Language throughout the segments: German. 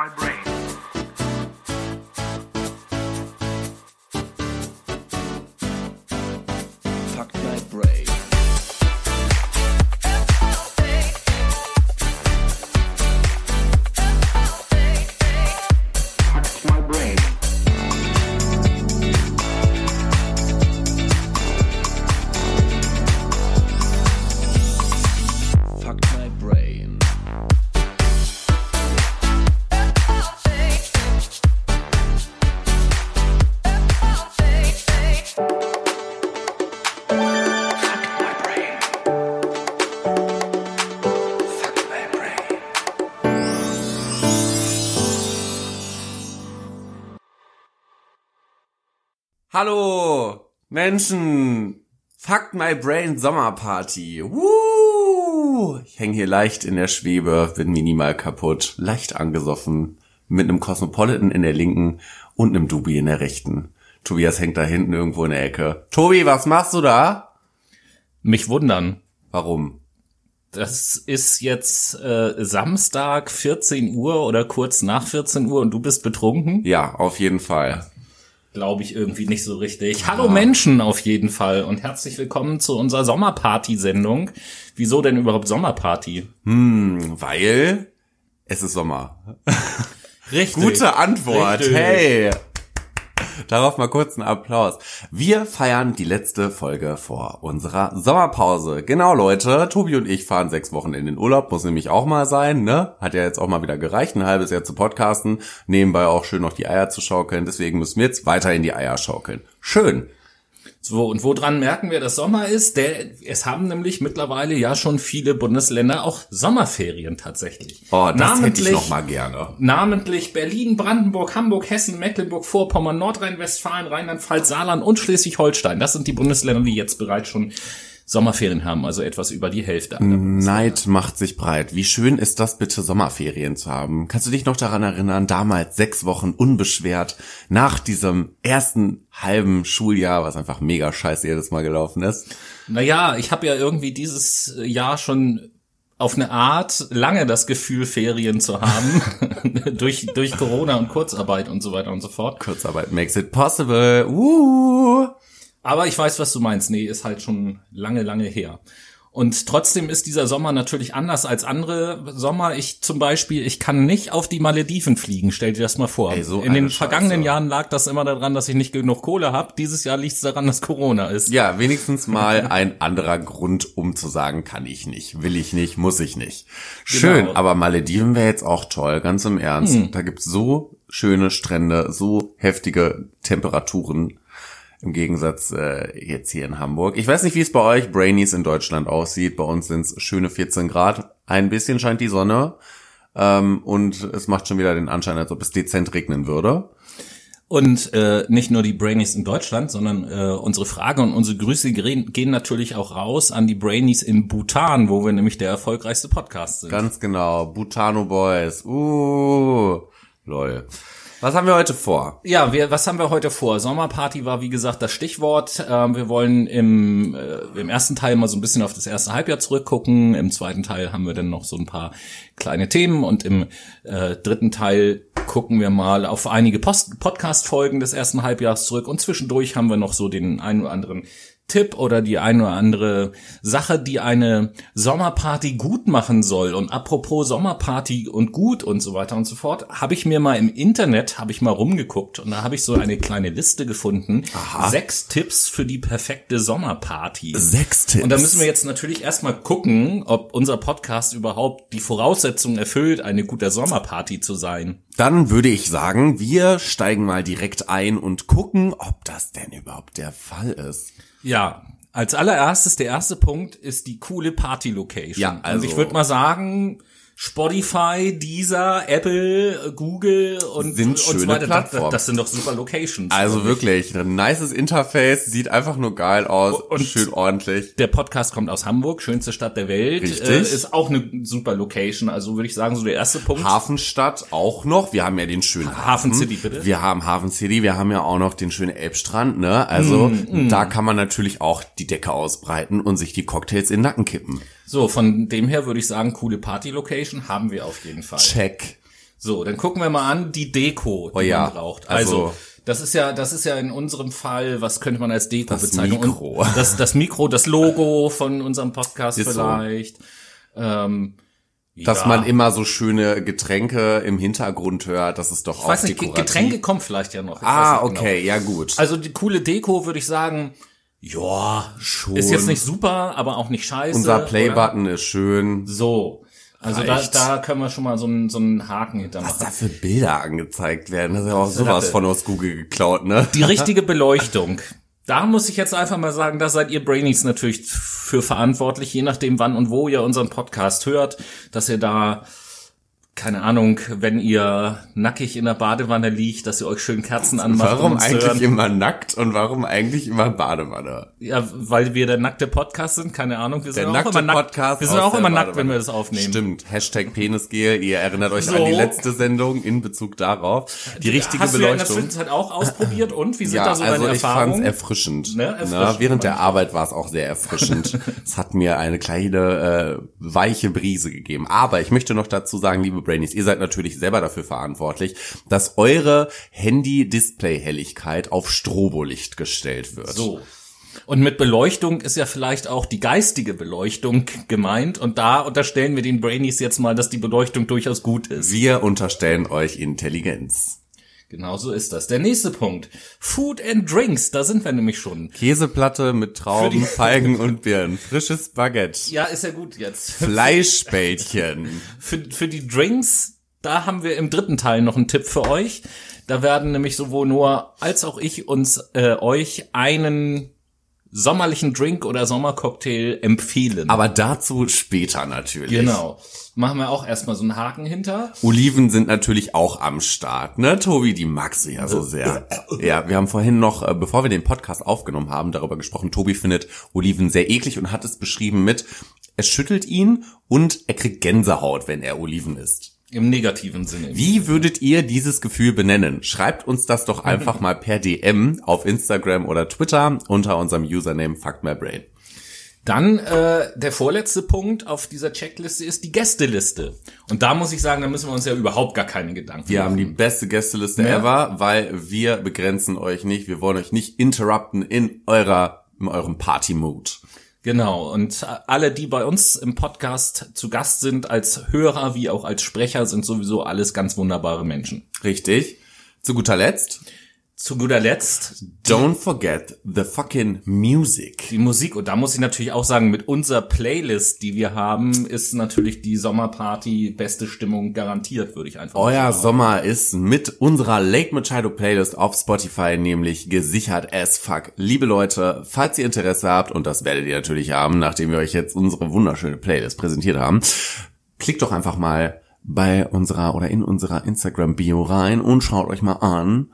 my brain. Hallo, Menschen! Fuck my brain Sommerparty. Woo! Ich hänge hier leicht in der Schwebe, bin minimal kaputt, leicht angesoffen, mit einem Cosmopolitan in der linken und einem Dubi in der rechten. Tobias hängt da hinten irgendwo in der Ecke. Tobi, was machst du da? Mich wundern. Warum? Das ist jetzt äh, Samstag 14 Uhr oder kurz nach 14 Uhr und du bist betrunken? Ja, auf jeden Fall. Glaube ich irgendwie nicht so richtig. Hallo Menschen auf jeden Fall und herzlich willkommen zu unserer Sommerparty-Sendung. Wieso denn überhaupt Sommerparty? Hm, weil es ist Sommer. Richtig. Gute Antwort. Richtig. Hey. Darauf mal kurz einen Applaus. Wir feiern die letzte Folge vor unserer Sommerpause. Genau, Leute. Tobi und ich fahren sechs Wochen in den Urlaub. Muss nämlich auch mal sein, ne? Hat ja jetzt auch mal wieder gereicht, ein halbes Jahr zu podcasten. Nebenbei auch schön noch die Eier zu schaukeln. Deswegen müssen wir jetzt weiter in die Eier schaukeln. Schön. So, und woran merken wir, dass Sommer ist? Der, es haben nämlich mittlerweile ja schon viele Bundesländer auch Sommerferien tatsächlich. Oh, das hätte ich Namentlich- noch mal gerne. Namentlich Berlin, Brandenburg, Hamburg, Hessen, Mecklenburg-Vorpommern, Nordrhein-Westfalen, Rheinland-Pfalz, Saarland und Schleswig-Holstein. Das sind die Bundesländer, die jetzt bereits schon Sommerferien haben, also etwas über die Hälfte. Neid macht sich breit. Wie schön ist das bitte, Sommerferien zu haben? Kannst du dich noch daran erinnern, damals sechs Wochen unbeschwert nach diesem ersten halben Schuljahr, was einfach mega scheiße jedes Mal gelaufen ist? Naja, ich habe ja irgendwie dieses Jahr schon auf eine Art lange das Gefühl, Ferien zu haben, durch, durch Corona und Kurzarbeit und so weiter und so fort. Kurzarbeit makes it possible. Uh. Aber ich weiß, was du meinst. Nee, ist halt schon lange, lange her. Und trotzdem ist dieser Sommer natürlich anders als andere Sommer. Ich zum Beispiel, ich kann nicht auf die Malediven fliegen. Stell dir das mal vor. Ey, so In den eine vergangenen Scheiße. Jahren lag das immer daran, dass ich nicht genug Kohle habe. Dieses Jahr liegt es daran, dass Corona ist. Ja, wenigstens mal ein anderer Grund, um zu sagen, kann ich nicht, will ich nicht, muss ich nicht. Schön, Genau. aber Malediven wäre jetzt auch toll, ganz im Ernst. Da gibt's so schöne Strände, so heftige Temperaturen im Gegensatz äh, jetzt hier in Hamburg. Ich weiß nicht, wie es bei euch Brainies in Deutschland aussieht. Bei uns sind's schöne 14 Grad. Ein bisschen scheint die Sonne. Ähm, und es macht schon wieder den Anschein, als ob es dezent regnen würde. Und äh, nicht nur die Brainies in Deutschland, sondern äh, unsere Frage und unsere Grüße gehen, natürlich auch raus an die Brainies in Bhutan, wo wir nämlich der erfolgreichste Podcast sind. Ganz genau. Butano Boys. Uh, lol. Was haben wir heute vor? Ja, wir, was haben wir heute vor? Sommerparty war, wie gesagt, das Stichwort. Ähm, wir wollen im, äh, im ersten Teil mal so ein bisschen auf das erste Halbjahr zurückgucken. Im zweiten Teil haben wir dann noch so ein paar kleine Themen und im äh, dritten Teil gucken wir mal auf einige Podcast-Folgen des ersten Halbjahres zurück und zwischendurch haben wir noch so den einen oder anderen Tipp oder die eine oder andere Sache, die eine Sommerparty gut machen soll. Und apropos Sommerparty und gut und so weiter und so fort, habe ich mir mal im Internet, habe ich mal rumgeguckt und da habe ich so eine kleine Liste gefunden. Sechs Tipps für die perfekte Sommerparty. Sechs Tipps. Und da müssen wir jetzt natürlich erstmal gucken, ob unser Podcast überhaupt die Voraussetzungen erfüllt, eine gute Sommerparty zu sein. Dann würde ich sagen, wir steigen mal direkt ein und gucken, ob das denn überhaupt der Fall ist. Ja, als allererstes, der erste Punkt ist die coole Party-Location. Ja, also- Und ich würde mal sagen, Spotify, Deezer, Apple, Google und, Sind und so schöne weiter. Das, Plattformen. das sind doch super Locations. Also wirklich, ein nices Interface, sieht einfach nur geil aus, Und- schön ordentlich. Der Podcast kommt aus Hamburg, schönste Stadt der Welt. Richtig. Äh, ist auch eine super Location. Also würde ich sagen, so der erste Punkt. Hafenstadt auch noch. Wir haben ja den schönen Hafen City, bitte. Wir haben Hafen City, wir haben ja auch noch den schönen Elbstrand, ne? Also Mm, da kann man natürlich auch die Decke ausbreiten und sich die Cocktails in den Nacken kippen. So, von dem her würde ich sagen, coole Party-Location haben wir auf jeden Fall. Check. So, dann gucken wir mal an die Deko, die Oh ja, man braucht. Also, also- das ist ja, das ist ja in unserem Fall, was könnte man als Deko Das bezeichnen? Mikro. Und das, das Mikro, das Logo von unserem Podcast Ist so. vielleicht. Ähm, Dass ja. man immer so schöne Getränke im Hintergrund hört, das ist doch ich auch weiß nicht, dekorativ. Getränke kommen vielleicht ja noch. Ah, genau. okay, ja gut. Also die coole Deko würde ich sagen, ja, Schon. ist jetzt nicht super, aber auch nicht scheiße. Unser? Playbutton ist schön. So. Also da, Reicht. da können wir schon mal so einen, so einen Haken hinter Was da für Bilder angezeigt werden, das ist ja auch sowas von aus Google geklaut, ne? Die richtige Beleuchtung. Da muss ich jetzt einfach mal sagen, da seid ihr Brainies natürlich für verantwortlich, je nachdem wann und wo ihr unseren Podcast hört, dass ihr da, keine Ahnung, wenn ihr nackig in der Badewanne liegt, dass ihr euch schön Kerzen anmacht. um Warum eigentlich hören. immer nackt und warum eigentlich immer Badewanne? Ja, weil wir der nackte Podcast sind, keine Ahnung. Wir sind Der auch nackte immer nackt. Podcast Wir sind auch immer nackt, wenn wir das aufnehmen. Stimmt. Hashtag Penisgel. Ihr erinnert euch So. an die letzte Sendung in Bezug darauf. Die richtige Hast du ja in der Beleuchtung. Zwischenzeit auch ausprobiert und wie sind Ja, da so also deine ich fand's Erfahrungen? erfrischend. Ne, erfrischend, während der Arbeit war es auch sehr erfrischend. es hat mir eine kleine äh, weiche Brise gegeben. Aber ich möchte noch dazu sagen, liebe Brainies, ihr seid natürlich selber dafür verantwortlich, dass eure Handy-Display-Helligkeit auf Strobolicht gestellt wird. So. Und mit Beleuchtung ist ja vielleicht auch die geistige Beleuchtung gemeint. Und da unterstellen wir den Brainies jetzt mal, dass die Beleuchtung durchaus gut ist. Wir unterstellen euch Intelligenz. Genau so ist das. Der nächste Punkt. Food and Drinks. Da sind wir nämlich schon. Käseplatte mit Trauben, Feigen und Birnen. Frisches Baguette. Ja, ist ja gut jetzt. Fleischbällchen. Für, für die Drinks, da haben wir im dritten Teil noch einen Tipp für euch. Da werden nämlich sowohl Noah als auch ich uns äh, euch einen sommerlichen Drink oder Sommercocktail empfehlen. Aber dazu später natürlich. genau. Machen wir auch erstmal so einen Haken hinter. Oliven sind natürlich auch am Start, ne? Tobi, die magst du ja so sehr. Ja, wir haben vorhin noch, äh, bevor wir den Podcast aufgenommen haben, darüber gesprochen. Tobi findet Oliven sehr eklig und hat es beschrieben mit, es schüttelt ihn und er kriegt Gänsehaut, wenn er Oliven isst. Im negativen Sinne. Wie würdet ihr dieses Gefühl benennen? Schreibt uns das doch einfach mal per DM auf Instagram oder Twitter unter unserem Username FuckMyBrain. Dann äh, der vorletzte Punkt auf dieser Checkliste ist die Gästeliste. Und da muss ich sagen, da müssen wir uns ja überhaupt gar keine Gedanken Wir machen. haben die beste Gästeliste Ja. ever, weil wir begrenzen euch nicht. Wir wollen euch nicht interrupten in eurer, in eurem Party-Mood. Genau. Und alle, die bei uns im Podcast zu Gast sind, als Hörer wie auch als Sprecher, sind sowieso alles ganz wunderbare Menschen. Richtig. Zu guter Letzt, Zu guter Letzt don't forget the fucking music. die Musik. Und da muss ich natürlich auch sagen, mit unserer Playlist, die wir haben, ist natürlich die Sommerparty beste Stimmung garantiert, würde ich einfach mal Euer sagen. Sommer ist mit unserer Lake Machado Playlist auf Spotify nämlich gesichert as fuck. Liebe Leute, falls ihr Interesse habt, und das werdet ihr natürlich haben, nachdem wir euch jetzt unsere wunderschöne Playlist präsentiert haben, klickt doch einfach mal bei unserer oder in unserer Instagram-Bio rein und schaut euch mal an,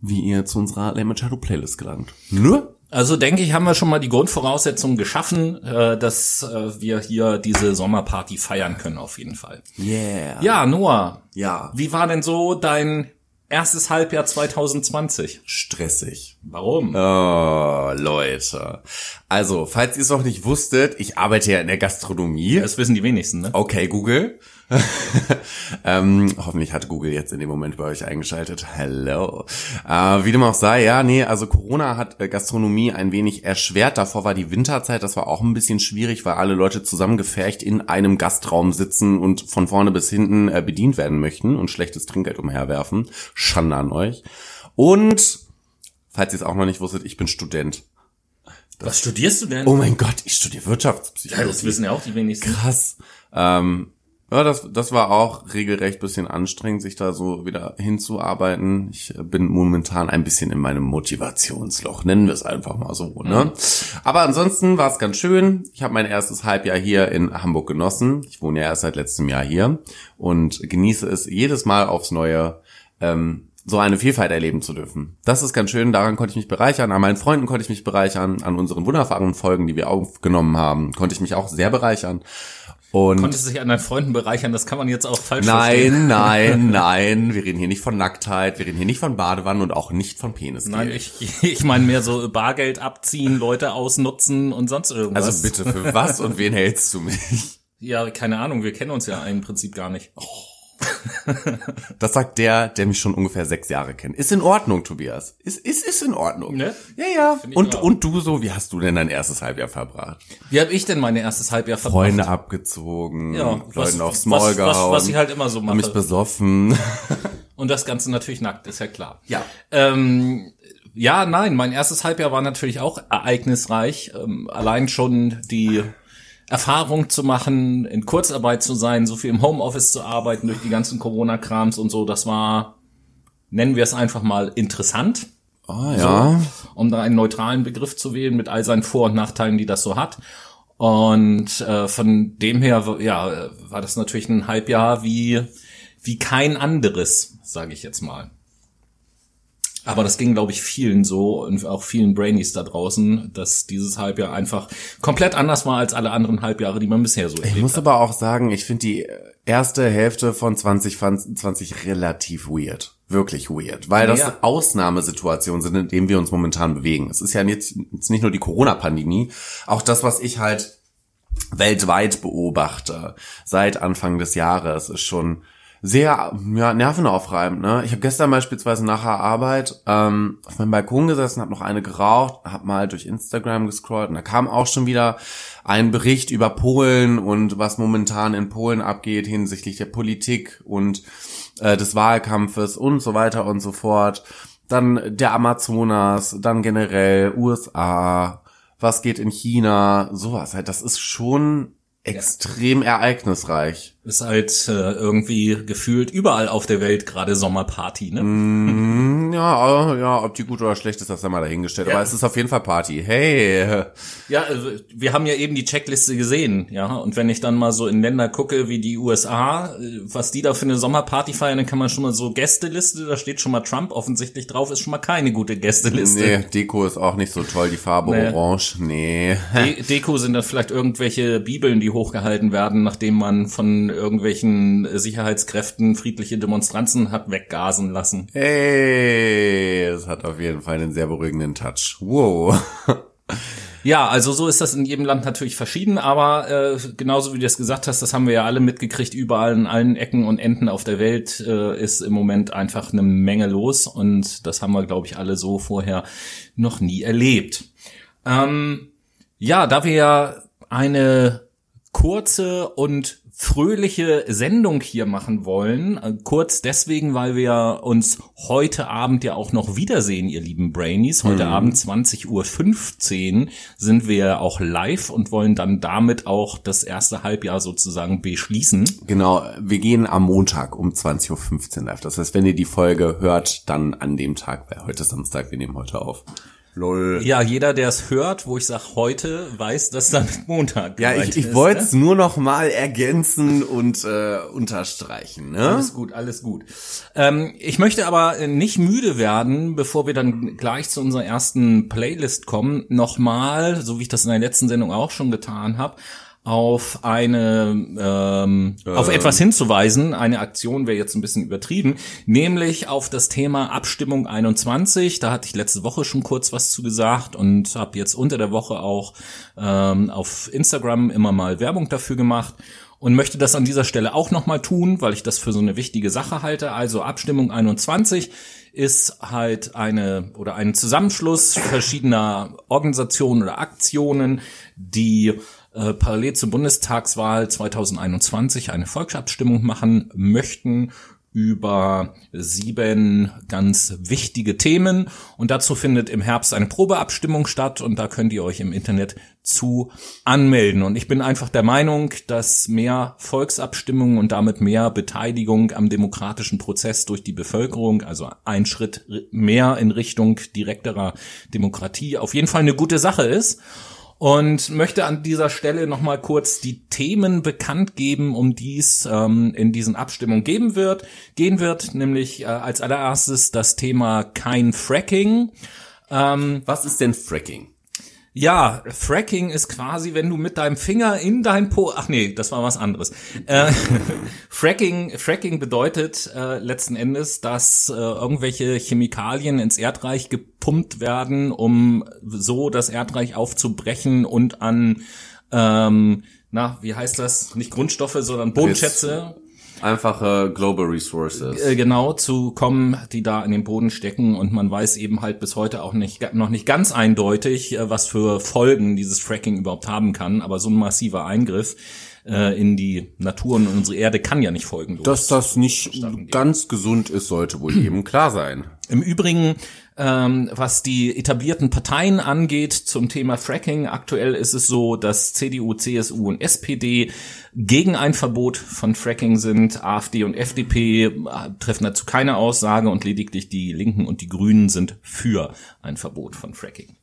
wie ihr zu unserer Lake Machado Playlist gelangt. Nur? Also denke ich, haben wir schon mal die Grundvoraussetzungen geschaffen, äh, dass äh, wir hier diese Sommerparty feiern können, auf jeden Fall. Yeah. Ja, Noah, Ja. wie war denn so dein erstes Halbjahr 2020? Stressig. Warum? Oh, Leute. Also, falls ihr es noch nicht wusstet, ich arbeite ja in der Gastronomie. Das wissen die wenigsten, ne? Okay, Google. ähm, hoffentlich hat Google jetzt in dem Moment bei euch eingeschaltet. Hello. Äh, wie dem auch sei, ja, nee, also Corona hat äh, Gastronomie ein wenig erschwert. Davor war die Winterzeit, das war auch ein bisschen schwierig, weil alle Leute zusammengefercht in einem Gastraum sitzen und von vorne bis hinten äh, bedient werden möchten und schlechtes Trinkgeld umherwerfen. Schande an euch. Und, falls ihr es auch noch nicht wusstet, ich bin Student. Was studierst du denn? Oh mein Gott, ich studiere Wirtschaftspsychologie. ja, das wissen ja auch die wenigsten. Krass. Ähm, ja, das, das war auch regelrecht bisschen anstrengend, sich da so wieder hinzuarbeiten. Ich äh, bin momentan ein bisschen in meinem Motivationsloch, nennen wir es einfach mal so. Ne? Aber ansonsten war es ganz schön. Ich habe mein erstes Halbjahr hier in Hamburg genossen. Ich wohne ja erst seit letztem Jahr hier und genieße es jedes Mal aufs Neue, ähm, so eine Vielfalt erleben zu dürfen. Das ist ganz schön, daran konnte ich mich bereichern, an meinen Freunden konnte ich mich bereichern, an unseren wunderbaren Folgen, die wir aufgenommen haben, konnte ich mich auch sehr bereichern. Und Konntest du dich an deinen Freunden bereichern, das kann man jetzt auch falsch verstehen. nein, nein, nein, wir reden hier nicht von Nacktheit, wir reden hier nicht von Badewannen und auch nicht von Penis. Nein, ich, ich meine mehr so Bargeld abziehen, Leute ausnutzen und sonst irgendwas. Also bitte, für was und wen hältst du mich? Ja, keine Ahnung, wir kennen uns ja im Prinzip gar nicht. Das sagt der, der mich schon ungefähr sechs Jahre kennt. Ist in Ordnung, Tobias. Ist, ist, ist in Ordnung. Ne? Ja, ja. Und, und du so, wie hast du denn dein erstes Halbjahr verbracht? Wie habe ich denn mein erstes Halbjahr verbracht? Freunde abgezogen, Ja, was- Leuten aufs Maul was- was- gehauen. was ich halt immer so hab mich mache. besoffen. Und das Ganze natürlich nackt, ist ja klar. Ja. Ähm, ja, nein, mein erstes Halbjahr war natürlich auch ereignisreich. Ähm, allein schon die Erfahrung zu machen, in Kurzarbeit zu sein, so viel im Homeoffice zu arbeiten durch die ganzen Corona-Krams und so, das war, nennen wir es einfach mal interessant, Oh ja. um da einen neutralen Begriff zu wählen mit all seinen Vor- und Nachteilen, die das so hat. Und äh, von dem her, ja, war das natürlich ein Halbjahr wie wie kein anderes, sage ich jetzt mal. Aber das ging, glaube ich, vielen so und auch vielen Brainies da draußen, dass dieses Halbjahr einfach komplett anders war als alle anderen Halbjahre, die man bisher so Ich erlebt muss hat. aber auch sagen, ich finde die erste Hälfte von 2020 relativ weird. Wirklich weird. Weil das Ja. Ausnahmesituationen sind, in denen wir uns momentan bewegen. Es ist ja jetzt, jetzt nicht nur die Corona-Pandemie, auch das, was ich halt weltweit beobachte seit Anfang des Jahres, ist schon sehr ja, nervenaufreibend. Ne? Ich habe gestern beispielsweise nach der Arbeit ähm, auf meinem Balkon gesessen, habe noch eine geraucht, habe mal durch Instagram gescrollt und da kam auch schon wieder ein Bericht über Polen und was momentan in Polen abgeht hinsichtlich der Politik und äh, des Wahlkampfes und so weiter und so fort. Dann der Amazonas, dann generell USA, was geht in China, sowas halt. Das ist schon extrem ereignisreich. Ist halt äh, irgendwie gefühlt überall auf der Welt gerade Sommerparty, ne? Hm, Ja, äh, ja, ob die gut oder schlecht ist, das sei mal dahingestellt. Ja. Aber es ist auf jeden Fall Party. Hey. Ja, also wir haben ja eben die Checkliste gesehen, ja. Und wenn ich dann mal so in Länder gucke wie die USA, äh, was die da für eine Sommerparty feiern, dann kann man schon mal so Gästeliste, da steht schon mal Trump offensichtlich drauf, ist schon mal keine gute Gästeliste. Nee, Deko ist auch nicht so toll, die Farbe Nee. orange. Nee. De Deko sind dann vielleicht irgendwelche Bibeln, die hochgehalten werden, nachdem man von irgendwelchen Sicherheitskräften friedliche Demonstranten hat weggasen lassen. Hey, es hat auf jeden Fall einen sehr beruhigenden Touch. Wow. Ja, also so ist das in jedem Land natürlich verschieden, aber äh, genauso wie du es gesagt hast, das haben wir ja alle mitgekriegt, überall in allen Ecken und Enden auf der Welt äh, ist im Moment einfach eine Menge los und das haben wir, glaube ich, alle so vorher noch nie erlebt. Ähm, ja, da wir ja eine kurze und fröhliche Sendung hier machen wollen. Äh, Kurz deswegen, weil wir uns heute Abend ja auch noch wiedersehen, ihr lieben Brainies. Heute Abend 20.15 Uhr sind wir auch live und wollen dann damit auch das erste Halbjahr sozusagen beschließen. Genau, wir gehen am Montag um 20.15 Uhr live. Das heißt, wenn ihr die Folge hört, dann an dem Tag, weil heute ist Samstag, wir nehmen heute auf. Lol. Ja, jeder, der es hört, wo ich sage heute, weiß, dass damit Montag Ja, ich, ich wollte ne? es nur noch mal ergänzen und äh, unterstreichen. Ne? Alles gut, alles gut. Ähm, ich möchte aber nicht müde werden, bevor wir dann gleich zu unserer ersten Playlist kommen, nochmal, so wie ich das in der letzten Sendung auch schon getan habe, auf eine ähm, auf etwas hinzuweisen. Eine Aktion wäre jetzt ein bisschen übertrieben, nämlich auf das Thema Abstimmung 21. Da hatte ich letzte Woche schon kurz was zu gesagt und habe jetzt unter der Woche auch ähm, auf Instagram immer mal Werbung dafür gemacht und möchte das an dieser Stelle auch nochmal tun, weil ich das für so eine wichtige Sache halte. Also Abstimmung 21 ist halt eine oder ein Zusammenschluss verschiedener Organisationen oder Aktionen, die äh, parallel zur Bundestagswahl 2021 eine Volksabstimmung machen möchten über sieben ganz wichtige Themen. Und dazu findet im Herbst eine Probeabstimmung statt und da könnt ihr euch im Internet zu anmelden. Und ich bin einfach der Meinung, dass mehr Volksabstimmungen und damit mehr Beteiligung am demokratischen Prozess durch die Bevölkerung, also ein Schritt mehr in Richtung direkterer Demokratie auf jeden Fall eine gute Sache ist und möchte an dieser Stelle nochmal kurz die Themen bekannt geben, um die es ähm, in diesen Abstimmungen geben wird, gehen wird, nämlich äh, als allererstes das Thema kein Fracking. Was ist denn Fracking? Ja, Fracking ist quasi, wenn du mit deinem Finger in dein Po, ach nee, das war was anderes. Äh, Fracking, Fracking bedeutet äh, letzten Endes, dass äh, irgendwelche Chemikalien ins Erdreich gepumpt werden, um so das Erdreich aufzubrechen und an, ähm, na, wie heißt das? Nicht Grundstoffe, sondern Bodenschätze. Einfache Global Resources. äh, genau zu kommen, die da in den Boden stecken und man weiß eben halt bis heute auch nicht noch nicht ganz eindeutig, äh, was für Folgen dieses Fracking überhaupt haben kann. Aber so ein massiver Eingriff äh, in die Natur und unsere Erde kann ja nicht folgenlos. Dass das nicht ganz gesund ist, sollte wohl jedem klar sein. Im Übrigen, ähm, was die etablierten Parteien angeht zum Thema Fracking, aktuell ist es so, dass CDU, CSU und SPD gegen ein Verbot von Fracking sind. AfD und FDP äh, treffen dazu keine Aussage und lediglich die Linken und die Grünen sind für ein Verbot von Fracking.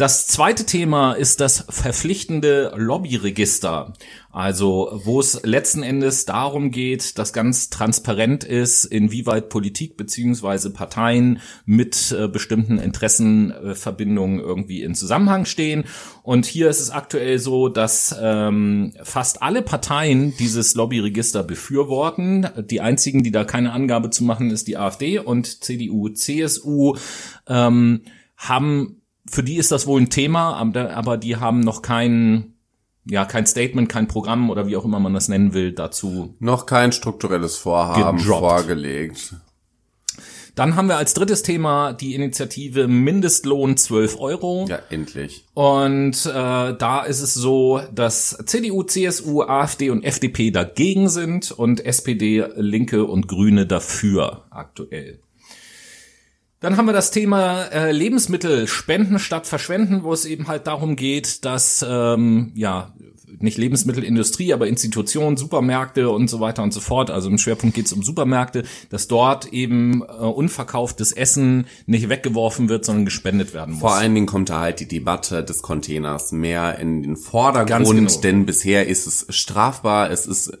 Das zweite Thema ist das verpflichtende Lobbyregister. Also, wo es letzten Endes darum geht, dass ganz transparent ist, inwieweit Politik beziehungsweise Parteien mit äh, bestimmten Interessenverbindungen irgendwie in Zusammenhang stehen. Und hier ist es aktuell so, dass ähm, fast alle Parteien dieses Lobbyregister befürworten. Die einzigen, die da keine Angabe zu machen, ist die AfD und CDU, CSU ähm, haben für die ist das wohl ein Thema, aber die haben noch kein, ja, kein Statement, kein Programm oder wie auch immer man das nennen will, dazu. Noch kein strukturelles Vorhaben Gedroppt. vorgelegt. Dann haben wir als drittes Thema die Initiative Mindestlohn 12 Euro. Ja, endlich. Und äh, da ist es so, dass CDU, CSU, AfD und FDP dagegen sind und SPD, Linke und Grüne dafür aktuell. Dann haben wir das Thema äh, Lebensmittel spenden statt verschwenden, wo es eben halt darum geht, dass ähm, ja nicht Lebensmittelindustrie, aber Institutionen, Supermärkte und so weiter und so fort. Also im Schwerpunkt geht es um Supermärkte, dass dort eben äh, unverkauftes Essen nicht weggeworfen wird, sondern gespendet werden muss. Vor allen Dingen kommt da halt die Debatte des Containers mehr in den Vordergrund, genau. denn bisher ist es strafbar, es ist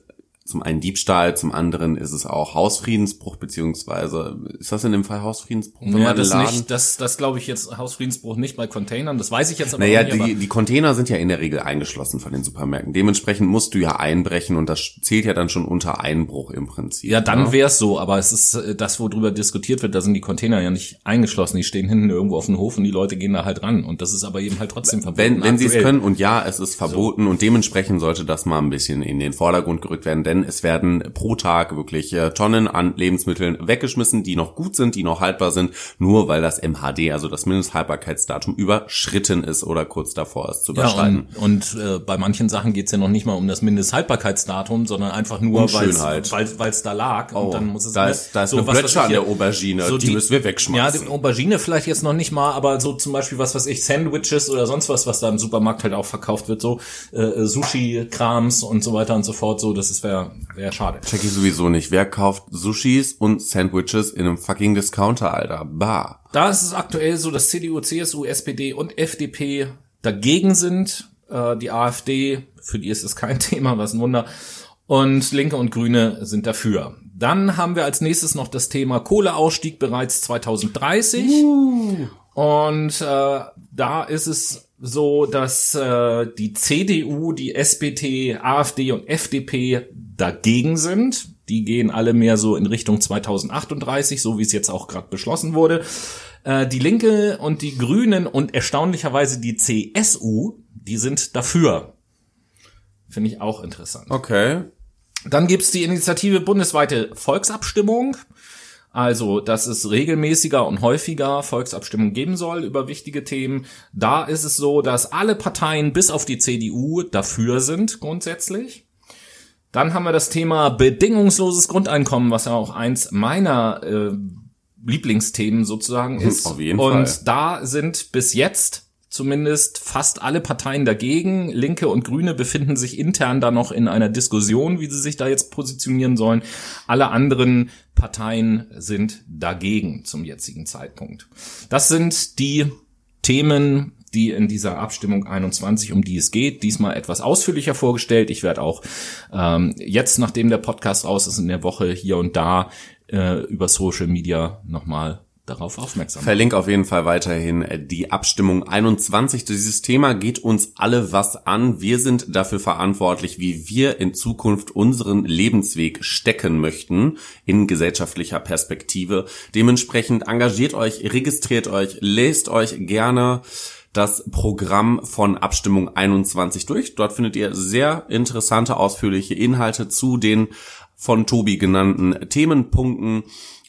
zum einen Diebstahl, zum anderen ist es auch Hausfriedensbruch, beziehungsweise ist das in dem Fall Hausfriedensbruch? wenn ja, das Laden- nicht, das, das glaube ich jetzt Hausfriedensbruch nicht bei Containern, das weiß ich jetzt aber Naja, nicht. die, aber die Container sind ja in der Regel eingeschlossen von den Supermärkten. Dementsprechend musst du ja einbrechen und das zählt ja dann schon unter Einbruch im Prinzip. ja, dann ne? wär's so, aber es ist äh, das, worüber diskutiert wird, da sind die Container ja nicht eingeschlossen, die stehen hinten irgendwo auf dem Hof und die Leute gehen da halt ran und das ist aber eben halt trotzdem verboten. Wenn, wenn sie es können, und ja, es ist verboten und dementsprechend sollte das mal ein bisschen in den Vordergrund gerückt werden, denn es werden pro Tag wirklich äh, Tonnen an Lebensmitteln weggeschmissen, die noch gut sind, die noch haltbar sind, nur weil das MHD, also das Mindesthaltbarkeitsdatum, überschritten ist oder kurz davor ist zu Ja, überschreiten. und, und äh, bei manchen Sachen geht's ja noch nicht mal um das Mindesthaltbarkeitsdatum, sondern einfach nur, Um weil weil's da lag. Oh, und dann muss es da ist- da ist eine weiß Bretsche ich an der Aubergine, die müssen wir wegschmeißen. Ja, die Aubergine vielleicht jetzt noch nicht mal, aber so zum Beispiel was, was ich, Sandwiches oder sonst was, was da im Supermarkt halt auch verkauft wird, so äh, Sushi-Krams und so weiter und so fort, so, das ist wäre wär schade. Check ich sowieso nicht. Wer kauft Sushis und Sandwiches in einem fucking Discounter, Alter? Bah. Da ist es aktuell so, dass CDU, CSU, SPD und FDP dagegen sind. Äh, die AfD, für die ist es kein Thema, was ein Wunder. Und Linke und Grüne sind dafür. Dann haben wir als nächstes noch das Thema Kohleausstieg bereits 2030. Und äh, da ist es so, dass äh, die CDU, die SPD, AfD und FDP dagegen sind. Die gehen alle mehr so in Richtung 2038, so wie es jetzt auch gerade beschlossen wurde. Äh, die Linke und die Grünen und erstaunlicherweise die CSU, die sind dafür. Finde ich auch interessant. Okay. Dann gibt's die Initiative bundesweite Volksabstimmung. Also, dass es regelmäßiger und häufiger Volksabstimmungen geben soll über wichtige Themen. Da ist es so, dass alle Parteien bis auf die CDU dafür sind, grundsätzlich. Dann haben wir das Thema bedingungsloses Grundeinkommen, was ja auch eins meiner äh, Lieblingsthemen sozusagen ist. Auf jeden und Fall. da sind bis jetzt zumindest fast alle Parteien dagegen. Linke und Grüne befinden sich intern da noch in einer Diskussion, wie sie sich da jetzt positionieren sollen. Alle anderen Parteien sind dagegen zum jetzigen Zeitpunkt. Das sind die Themen, die in dieser Abstimmung 21, um die es geht, diesmal etwas ausführlicher vorgestellt. Ich werde auch ähm, jetzt, nachdem der Podcast raus ist, in der Woche hier und da äh, über Social Media nochmal darauf aufmerksam. Verlink auf jeden Fall weiterhin äh, die Abstimmung 21. Dieses Thema geht uns alle was an. Wir sind dafür verantwortlich, wie wir in Zukunft unseren Lebensweg stecken möchten in gesellschaftlicher Perspektive. Dementsprechend engagiert euch, registriert euch, lest euch gerne das Programm von Abstimmung 21 durch. Dort findet ihr sehr interessante, ausführliche Inhalte zu den von Tobi genannten Themenpunkten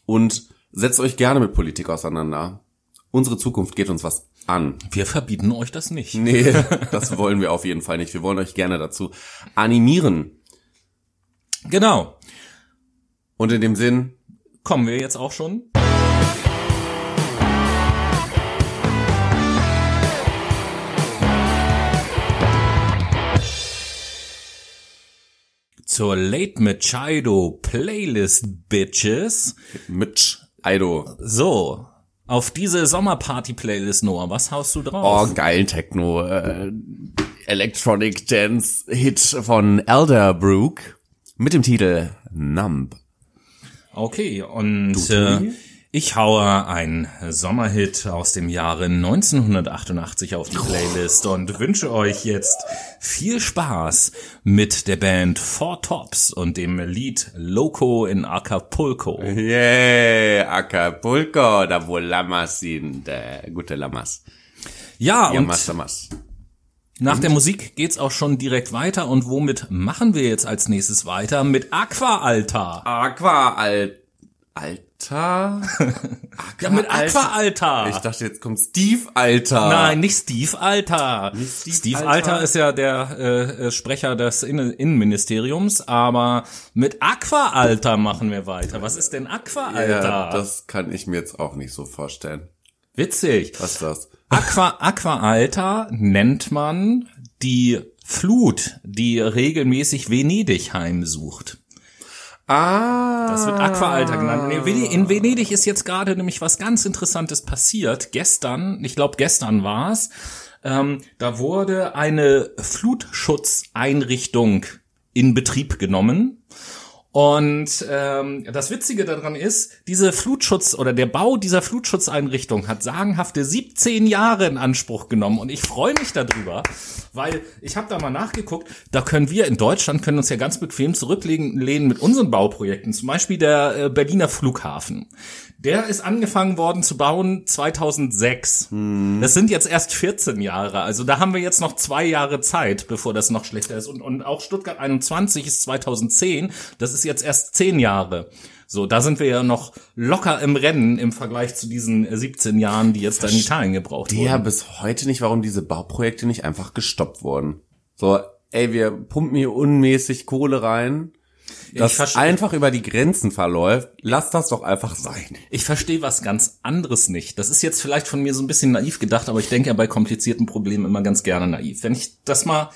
und setzt euch gerne mit Politik auseinander. Unsere Zukunft geht uns was an. Wir verbieten euch das nicht. Nee, das wollen wir auf jeden Fall nicht. Wir wollen euch gerne dazu animieren. Genau. Und in dem Sinn, Kommen wir jetzt auch schon zur Late Machado Playlist Bitches. Mitch, Aido. So, auf diese Sommerparty-Playlist, Noah, was haust du Oh, drauf? geilen Techno. Äh, Electronic Dance Hit von Elderbrook mit dem Titel Numb. Okay, und äh? Ich haue ein Sommerhit aus dem Jahre 1988 auf die Playlist und wünsche euch jetzt viel Spaß mit der Band Four Tops und dem Lied Loco in Acapulco. Yeah, Acapulco, da wo Lamas sind. Äh, gute Lamas. Ja, Ja, und Mas, Lamas. nach der Musik geht's auch schon direkt weiter und womit machen wir jetzt als nächstes weiter? Mit Aqua Altar. Aqua, Al Alter? Ja, mit Aqua Altar. Ich dachte, jetzt kommt Steve Alter. Nein, nicht Steve Alter. Steve Steve, Alter? Alter. ist ja der äh, äh, Sprecher des Innen Innenministeriums, aber mit Aqua Alter machen wir weiter. Was ist denn Aqua Alter? Ja, das kann ich mir jetzt auch nicht so vorstellen. Witzig. Was ist das? Aqua, Aqua Alta nennt man die Flut, die regelmäßig Venedig heimsucht. Ah. Das wird Aqua Alta genannt. Vene- In Venedig ist jetzt gerade nämlich was ganz Interessantes passiert. Gestern, ich glaube gestern war's, ähm, da wurde eine Flutschutzeinrichtung in Betrieb genommen. Und ähm, das Witzige daran ist, diese Flutschutz oder der Bau dieser Flutschutzeinrichtung hat sagenhafte 17 Jahre in Anspruch genommen. Und ich freue mich darüber, weil ich habe da mal nachgeguckt, da können wir in Deutschland können uns ja ganz bequem zurücklehnen lehnen mit unseren Bauprojekten, zum Beispiel der äh, Berliner Flughafen. Der ist angefangen worden zu bauen 2006. Das sind jetzt erst 14 Jahre. Also da haben wir jetzt noch zwei Jahre Zeit, bevor das noch schlechter ist. Und, und auch Stuttgart 21 ist 2010. Das ist jetzt erst 10 Jahre. So, da sind wir ja noch locker im Rennen im Vergleich zu diesen äh, 17 Jahren, die jetzt da in Italien gebraucht Ja, wurden. bis heute nicht, warum diese Bauprojekte nicht einfach gestoppt wurden. So, ey, wir pumpen hier unmäßig Kohle rein, das verste- einfach über die Grenzen verläuft. Lass das doch einfach sein. Ich verstehe was ganz anderes nicht. Das ist jetzt vielleicht von mir so ein bisschen naiv gedacht, aber ich denke ja bei komplizierten Problemen immer ganz gerne naiv. Wenn ich das mal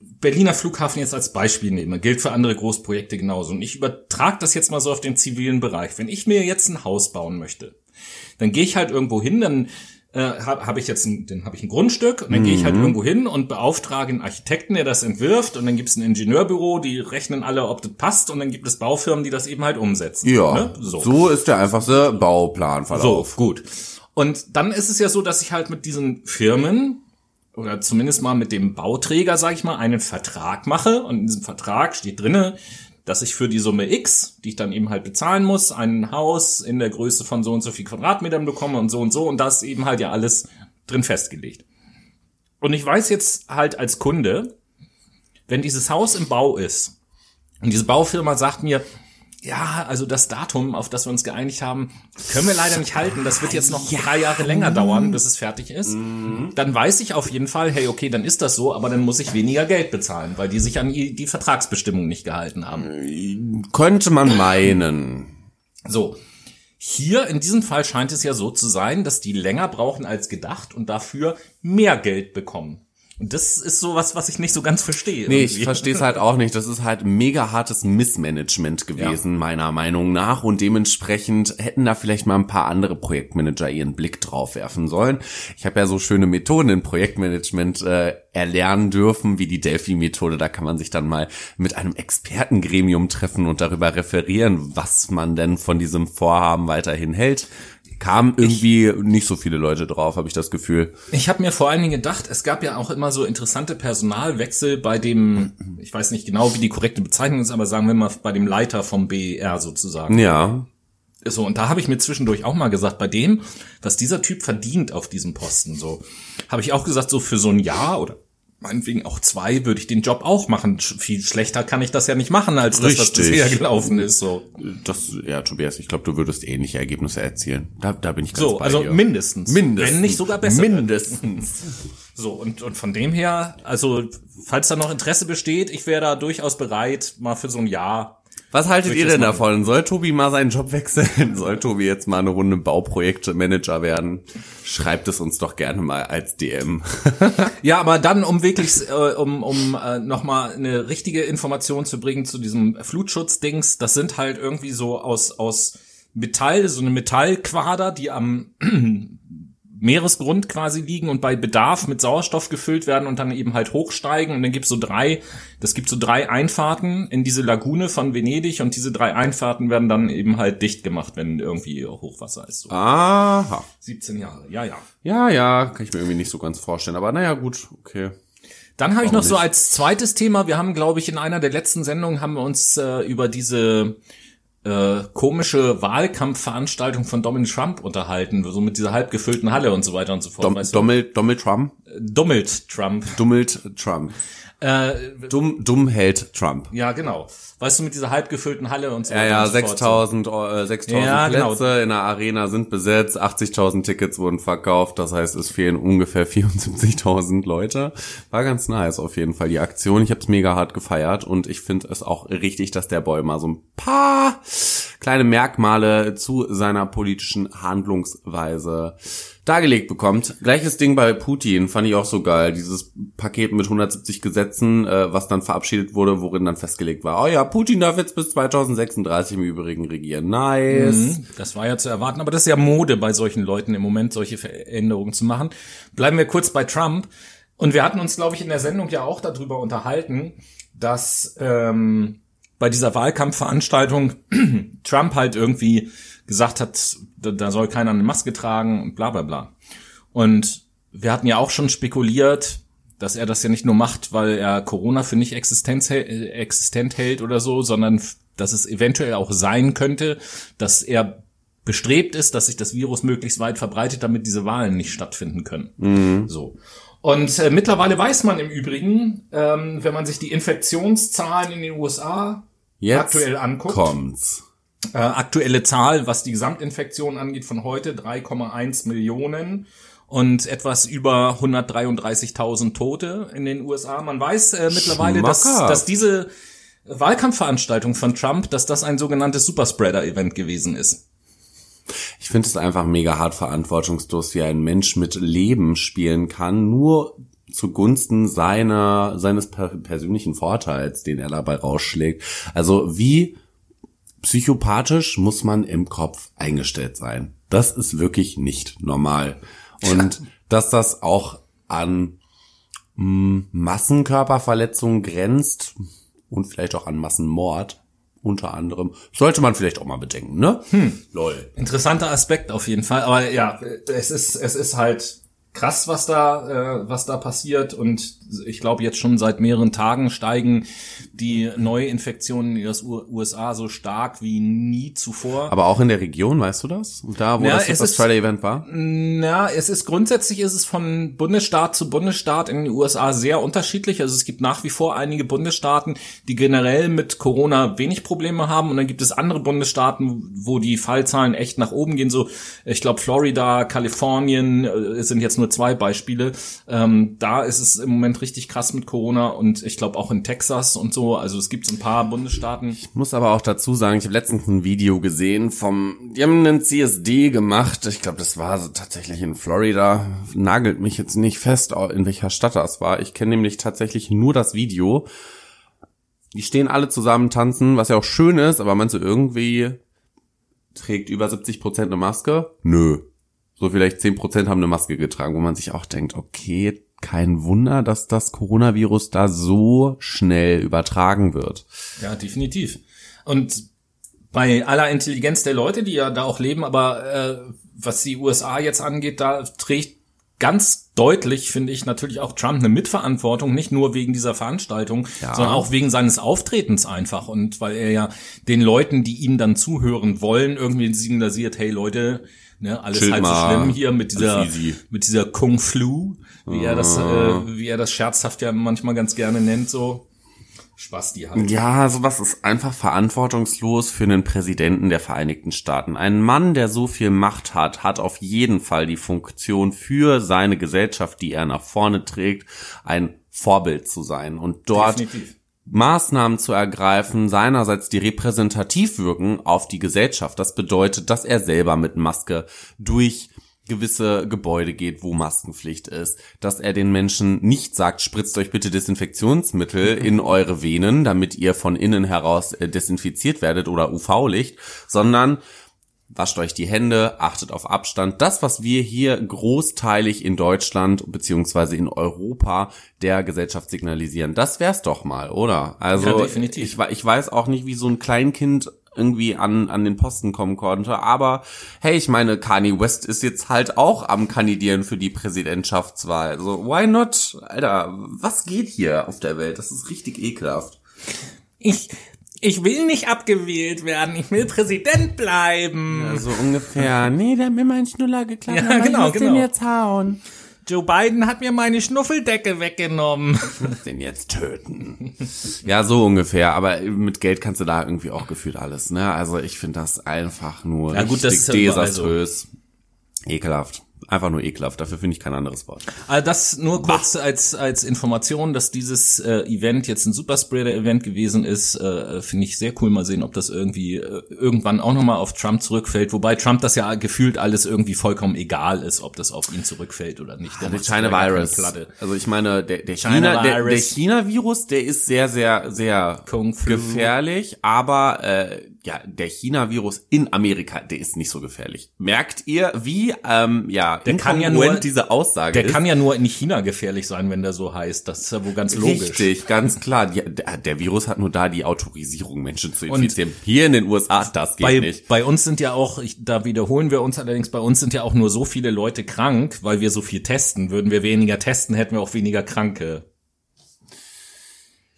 Berliner Flughafen jetzt als Beispiel nehme, gilt für andere Großprojekte genauso. Und ich übertrage das jetzt mal so auf den zivilen Bereich. Wenn ich mir jetzt ein Haus bauen möchte, dann gehe ich halt irgendwo hin, dann äh, habe hab ich jetzt ein, dann habe ich ein Grundstück und dann gehe ich halt irgendwo hin und beauftrage einen Architekten, der das entwirft und dann gibt es ein Ingenieurbüro, die rechnen alle, ob das passt und dann gibt es Baufirmen, die das eben halt umsetzen. Ja, ne? so. ist der einfachste So, Bauplanverlauf. gut. Und dann ist es ja so, dass ich halt mit diesen Firmen oder zumindest mal mit dem Bauträger, sage ich mal, einen Vertrag mache. Und in diesem Vertrag steht drinne, dass ich für die Summe X, die ich dann eben halt bezahlen muss, ein Haus in der Größe von so und so viel Quadratmetern bekomme und so und so. Und das eben halt ja alles drin festgelegt. Und ich weiß jetzt halt als Kunde, wenn dieses Haus im Bau ist und diese Baufirma sagt mir, ja, also das Datum, auf das wir uns geeinigt haben, können wir leider nicht halten. Das wird jetzt noch drei Jahre länger dauern, bis es fertig ist. Dann weiß ich auf jeden Fall, hey, okay, dann ist das so, aber dann muss ich weniger Geld bezahlen, weil die sich an die die Vertragsbestimmungen nicht gehalten haben. Könnte man meinen. So. Hier in diesem Fall scheint es ja so zu sein, dass die länger brauchen als gedacht und dafür mehr Geld bekommen. Und das ist sowas, was ich nicht so ganz verstehe. Nee, irgendwie. ich verstehe es halt auch nicht. Das ist halt mega hartes Missmanagement gewesen, meiner Meinung nach. Und dementsprechend hätten da vielleicht mal ein paar andere Projektmanager ihren Blick drauf werfen sollen. Ich habe ja so schöne Methoden in Projektmanagement äh, erlernen dürfen, wie die Delphi-Methode. Da kann man sich dann mal mit einem Expertengremium treffen und darüber referieren, was man denn von diesem Vorhaben weiterhin hält. Kamen irgendwie nicht so viele Leute drauf, habe ich das Gefühl. Ich habe mir vor allen Dingen gedacht, es gab ja auch immer so interessante Personalwechsel bei dem, ich weiß nicht genau, wie die korrekte Bezeichnung ist, aber sagen wir mal bei dem Leiter vom BER sozusagen. Ja, So, und da habe ich mir zwischendurch auch mal gesagt, bei dem, was dieser Typ verdient auf diesem Posten, so, habe ich auch gesagt, so für so ein Jahr oder meinetwegen auch zwei, würde ich den Job auch machen. Sch- Viel schlechter kann ich das ja nicht machen, als das, was Richtig. bisher gelaufen ist. So, Das, ja, Tobias, ich glaube, du würdest ähnliche Ergebnisse erzielen. Da, da bin ich ganz so bei also dir. mindestens. Mindestens. Wenn nicht sogar besser. Mindestens. So, und, und von dem her, also, falls da noch Interesse besteht, ich wäre da durchaus bereit, mal für so ein Jahr. Was haltet ihr denn machen. davon? Soll Tobi mal seinen Job wechseln? Soll Tobi jetzt mal eine Runde Bauprojektmanager werden? Schreibt es uns doch gerne mal als DM. Ja, aber dann, um wirklich, äh, um, um äh, nochmal eine richtige Information zu bringen zu diesem Flutschutzdings, das sind halt irgendwie so aus, aus Metall, so eine Metallquader, die am Meeresgrund quasi liegen und bei Bedarf mit Sauerstoff gefüllt werden und dann eben halt hochsteigen. Und dann gibt's so drei, das gibt so drei Einfahrten in diese Lagune von Venedig und diese drei Einfahrten werden dann eben halt dicht gemacht, wenn irgendwie Hochwasser ist. So Aha. 17 Jahre, ja, ja. Ja, ja, kann ich mir irgendwie nicht so ganz vorstellen. Aber naja, gut, okay. Dann habe ich noch so nicht? als zweites Thema, wir haben, glaube ich, in einer der letzten Sendungen haben wir uns äh, über diese äh, komische Wahlkampfveranstaltung von Donald Trump unterhalten, so mit dieser halb gefüllten Halle und so weiter und so fort. Dom, weißt du? Donald, Donald Trump. Donald Trump. Dummelt Trump. Äh, Dumm, dumm hält Trump. ja, genau. Weißt du, mit dieser halb gefüllten Halle und so Ja, weiter. ja, und so fort. 6000 äh, 6000 Ja, genau. Plätze in der Arena sind besetzt, 80.000 Tickets wurden verkauft, das heißt, es fehlen ungefähr 74.000 Leute. War ganz nice auf jeden Fall die Aktion. Ich habe es mega hart gefeiert und ich finde es auch richtig, dass der Boy mal so ein paar kleine Merkmale zu seiner politischen Handlungsweise dargelegt bekommt. Gleiches Ding bei Putin fand ich auch so geil. Dieses Paket mit 170 Gesetzen, äh, was dann verabschiedet wurde, worin dann festgelegt war, oh ja, Putin darf jetzt bis 2036 im Übrigen regieren. Nice. Mhm, Das war ja zu erwarten, aber das ist ja Mode bei solchen Leuten im Moment, solche Veränderungen zu machen. Bleiben wir kurz bei Trump. Und wir hatten uns, glaube ich, in der Sendung ja auch darüber unterhalten, dass ähm, bei dieser Wahlkampfveranstaltung Trump halt irgendwie gesagt hat, da, da soll keiner eine Maske tragen und bla bla bla. Und wir hatten ja auch schon spekuliert, dass er das ja nicht nur macht, weil er Corona für nicht existenz, äh, existent hält oder so, sondern dass es eventuell auch sein könnte, dass er bestrebt ist, dass sich das Virus möglichst weit verbreitet, damit diese Wahlen nicht stattfinden können. So. Und äh, mittlerweile weiß man im Übrigen, ähm, wenn man sich die Infektionszahlen in den USA Jetzt aktuell anguckt, kommt's. Äh, aktuelle Zahl, was die Gesamtinfektion angeht, von heute 3,1 Millionen und etwas über 133.000 Tote in den USA. Man weiß äh, mittlerweile, dass, dass diese Wahlkampfveranstaltung von Trump, dass das ein sogenanntes Superspreader-Event gewesen ist. Ich finde es einfach mega hart verantwortungslos, wie ein Mensch mit Leben spielen kann, nur zugunsten seiner, seines per persönlichen Vorteils, den er dabei rausschlägt. Also wie psychopathisch muss man im Kopf eingestellt sein. Das ist wirklich nicht normal. Und dass das auch an mh, Massenkörperverletzungen grenzt und vielleicht auch an Massenmord unter anderem, sollte man vielleicht auch mal bedenken, ne? Hm. Lol. Interessanter Aspekt auf jeden Fall. Aber ja, es ist, es ist halt krass, was da, äh, was da passiert. Und ich glaube, jetzt schon seit mehreren Tagen steigen die Neuinfektionen in den USA so stark wie nie zuvor. Aber auch in der Region, weißt du das? Da, wo Ja, das es ist- Australia-Event war? Na, es ist grundsätzlich ist es von Bundesstaat zu Bundesstaat in den USA sehr unterschiedlich. Also es gibt nach wie vor einige Bundesstaaten, die generell mit Corona wenig Probleme haben und dann gibt es andere Bundesstaaten, wo die Fallzahlen echt nach oben gehen. So, ich glaube Florida, Kalifornien äh, sind jetzt nur zwei Beispiele. Ähm, da ist es im Moment richtig krass mit Corona und ich glaube auch in Texas und so. Also es gibt ein paar Bundesstaaten. Ich muss aber auch dazu sagen, ich habe letztens ein Video gesehen vom, die haben einen CSD gemacht. Ich glaube, das war so tatsächlich in Florida. Nagelt mich jetzt nicht fest, in welcher Stadt das war. Ich kenne nämlich tatsächlich nur das Video. Die stehen alle zusammen tanzen, was ja auch schön ist, aber meinst du irgendwie trägt über 70 Prozent eine Maske? Nö. So vielleicht 10 Prozent haben eine Maske getragen, wo man sich auch denkt, okay, kein Wunder, dass das Coronavirus da so schnell übertragen wird. Ja, definitiv. Und bei aller Intelligenz der Leute, die ja da auch leben, aber äh, was die USA jetzt angeht, da trägt ganz deutlich, finde ich, natürlich auch Trump eine Mitverantwortung, nicht nur wegen dieser Veranstaltung, Ja. sondern auch wegen seines Auftretens einfach und weil er ja den Leuten, die ihm dann zuhören wollen, irgendwie signalisiert, hey Leute, Ne, alles Chillt halt so schlimm hier mit dieser, mit dieser Kung Flu, wie er das, äh, wie er das scherzhaft ja manchmal ganz gerne nennt, so. Spasti halt. Ja, sowas ist einfach verantwortungslos für einen Präsidenten der Vereinigten Staaten. Ein Mann, der so viel Macht hat, hat auf jeden Fall die Funktion für seine Gesellschaft, die er nach vorne trägt, ein Vorbild zu sein und dort Definitiv. Maßnahmen zu ergreifen, seinerseits die repräsentativ wirken auf die Gesellschaft. Das bedeutet, dass er selber mit Maske durch gewisse Gebäude geht, wo Maskenpflicht ist, dass er den Menschen nicht sagt, spritzt euch bitte Desinfektionsmittel in eure Venen, damit ihr von innen heraus äh, desinfiziert werdet oder UV-Licht, sondern wascht euch die Hände, achtet auf Abstand. Das, was wir hier großteilig in Deutschland beziehungsweise in Europa der Gesellschaft signalisieren, das wär's doch mal, oder? Also Ja, definitiv. Ich, ich weiß auch nicht, wie so ein Kleinkind irgendwie an, an den Posten kommen konnte, aber hey, ich meine, Kanye West ist jetzt halt auch am Kandidieren für die Präsidentschaftswahl. Also, why not? Alter, was geht hier auf der Welt? Das ist richtig ekelhaft. Ich, ich will nicht abgewählt werden, ich will Präsident bleiben. Ja, so ungefähr. Nee, der hat mir meinen Schnuller geklaut, Ja, genau, ich muss genau. den jetzt hauen. Joe Biden hat mir meine Schnuffeldecke weggenommen. Ich muss den jetzt töten. ja, so ungefähr. Aber mit Geld kannst du da irgendwie auch gefühlt alles, ne? Also ich finde das einfach nur Ja, gut, richtig das desaströs. Ekelhaft. Einfach nur ekelhaft. Dafür finde ich kein anderes Wort. Also das nur kurz als als Information, dass dieses äh, Event jetzt ein Superspreader-Event gewesen ist, äh, finde ich sehr cool. Mal sehen, ob das irgendwie äh, irgendwann auch nochmal auf Trump zurückfällt. Wobei Trump das ja gefühlt alles irgendwie vollkommen egal ist, ob das auf ihn zurückfällt oder nicht. Der Der da China Virus. Also ich meine, der, der China China, der, der Virus. China-Virus, der ist sehr, sehr, sehr Kung gefährlich, aber äh, ja, der China-Virus in Amerika, der ist nicht so gefährlich. Merkt ihr, wie ähm, ja, Der kann ja nur- diese Aussage Der ist? kann ja nur in China gefährlich sein, wenn der so heißt. Das ist ja wohl ganz logisch. Richtig, ganz klar. Die, der, der Virus hat nur da die Autorisierung, Menschen zu infizieren. Hier in den USA, das geht Bei, nicht. bei uns sind ja auch, ich, da wiederholen wir uns allerdings, bei uns sind ja auch nur so viele Leute krank, weil wir so viel testen. Würden wir weniger testen, hätten wir auch weniger Kranke.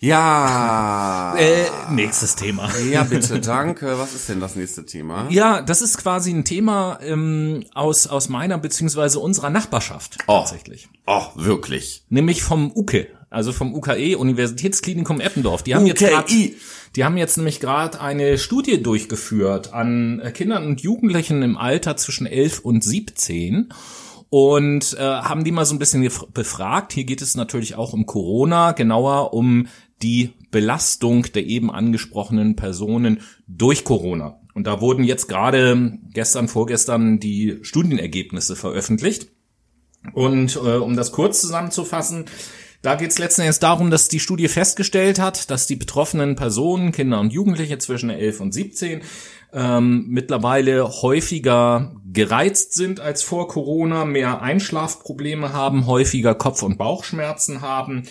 Ja. Äh, nächstes Thema. Ja, bitte, danke. Was ist denn das nächste Thema? Ja, das ist quasi ein Thema ähm, aus, aus meiner beziehungsweise unserer Nachbarschaft Oh. tatsächlich. Oh, wirklich. Nämlich vom UKE, also vom UKE, Universitätsklinikum Eppendorf. Die haben jetzt UKI. grad, die haben jetzt nämlich gerade eine Studie durchgeführt an äh, Kindern und Jugendlichen im Alter zwischen 11 und 17 und äh, haben die mal so ein bisschen befragt. Hier geht es natürlich auch um Corona, genauer um die Belastung der eben angesprochenen Personen durch Corona. Und da wurden jetzt gerade gestern, vorgestern die Studienergebnisse veröffentlicht. Und äh, um das kurz zusammenzufassen, da geht es letzten Endes darum, dass die Studie festgestellt hat, dass die betroffenen Personen, Kinder und Jugendliche zwischen 11 und 17, ähm, mittlerweile häufiger gereizt sind als vor Corona, mehr Einschlafprobleme haben, häufiger Kopf- und Bauchschmerzen haben,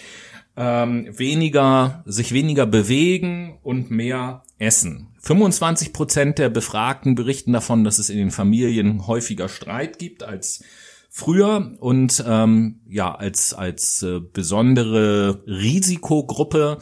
ähm, weniger, sich weniger bewegen und mehr essen. 25 Prozent der Befragten berichten davon, dass es in den Familien häufiger Streit gibt als früher und ähm, ja als als äh, besondere Risikogruppe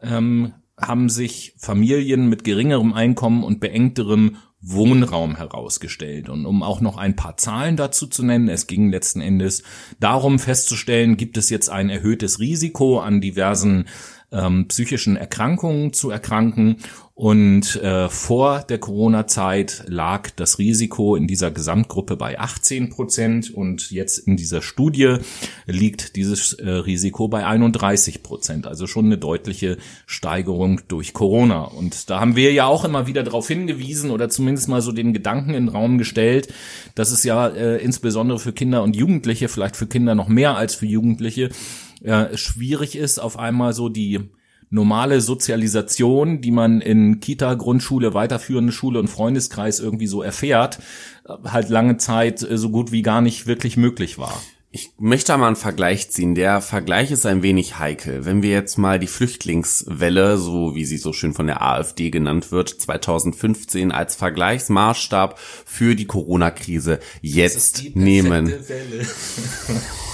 ähm, haben sich Familien mit geringerem Einkommen und beengterem Wohnraum herausgestellt. Und um auch noch ein paar Zahlen dazu zu nennen, es ging letzten Endes darum festzustellen, gibt es jetzt ein erhöhtes Risiko an diversen ähm, psychischen Erkrankungen zu erkranken. Und äh, vor der Corona-Zeit lag das Risiko in dieser Gesamtgruppe bei 18 Prozent und jetzt in dieser Studie liegt dieses äh, Risiko bei 31 Prozent. Also schon eine deutliche Steigerung durch Corona. Und da haben wir ja auch immer wieder darauf hingewiesen oder zumindest mal so den Gedanken in den Raum gestellt, dass es ja äh, insbesondere für Kinder und Jugendliche, vielleicht für Kinder noch mehr als für Jugendliche, äh, schwierig ist, auf einmal so die normale Sozialisation, die man in Kita, Grundschule, weiterführende Schule und Freundeskreis irgendwie so erfährt, äh, halt lange Zeit äh, so gut wie gar nicht wirklich möglich war. Ich möchte mal einen Vergleich ziehen. Der Vergleich ist ein wenig heikel. Wenn wir jetzt mal die Flüchtlingswelle, so wie sie so schön von der AfD genannt wird, 2015 als Vergleichsmaßstab für die Corona-Krise jetzt nehmen.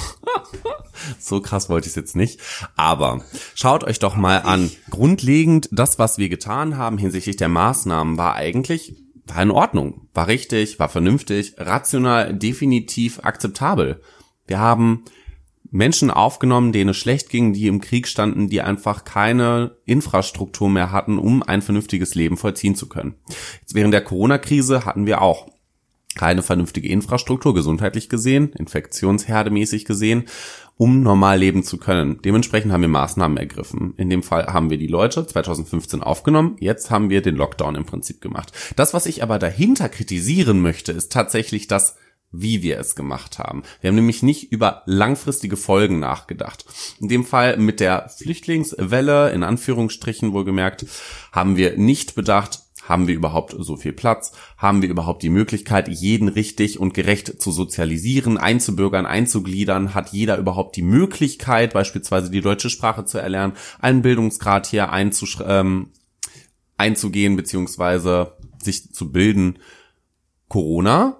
So krass wollte ich es jetzt nicht. Aber schaut euch doch mal an. Grundlegend, das, was wir getan haben hinsichtlich der Maßnahmen, war eigentlich war in Ordnung, war richtig, war vernünftig, rational, definitiv akzeptabel. Wir haben Menschen aufgenommen, denen es schlecht ging, die im Krieg standen, die einfach keine Infrastruktur mehr hatten, um ein vernünftiges Leben vollziehen zu können. Jetzt während der Corona-Krise hatten wir auch keine vernünftige Infrastruktur, gesundheitlich gesehen, infektionsherdemäßig gesehen, um normal leben zu können. Dementsprechend haben wir Maßnahmen ergriffen. In dem Fall haben wir die Leute 2015 aufgenommen, jetzt haben wir den Lockdown im Prinzip gemacht. Das, was ich aber dahinter kritisieren möchte, ist tatsächlich das, wie wir es gemacht haben. Wir haben nämlich nicht über langfristige Folgen nachgedacht. In dem Fall mit der Flüchtlingswelle, in Anführungsstrichen wohlgemerkt, haben wir nicht bedacht, haben wir überhaupt so viel Platz? Haben wir überhaupt die Möglichkeit, jeden richtig und gerecht zu sozialisieren, einzubürgern, einzugliedern? Hat jeder überhaupt die Möglichkeit, beispielsweise die deutsche Sprache zu erlernen, einen Bildungsgrad hier einzusch ähm, einzugehen, beziehungsweise sich zu bilden? Corona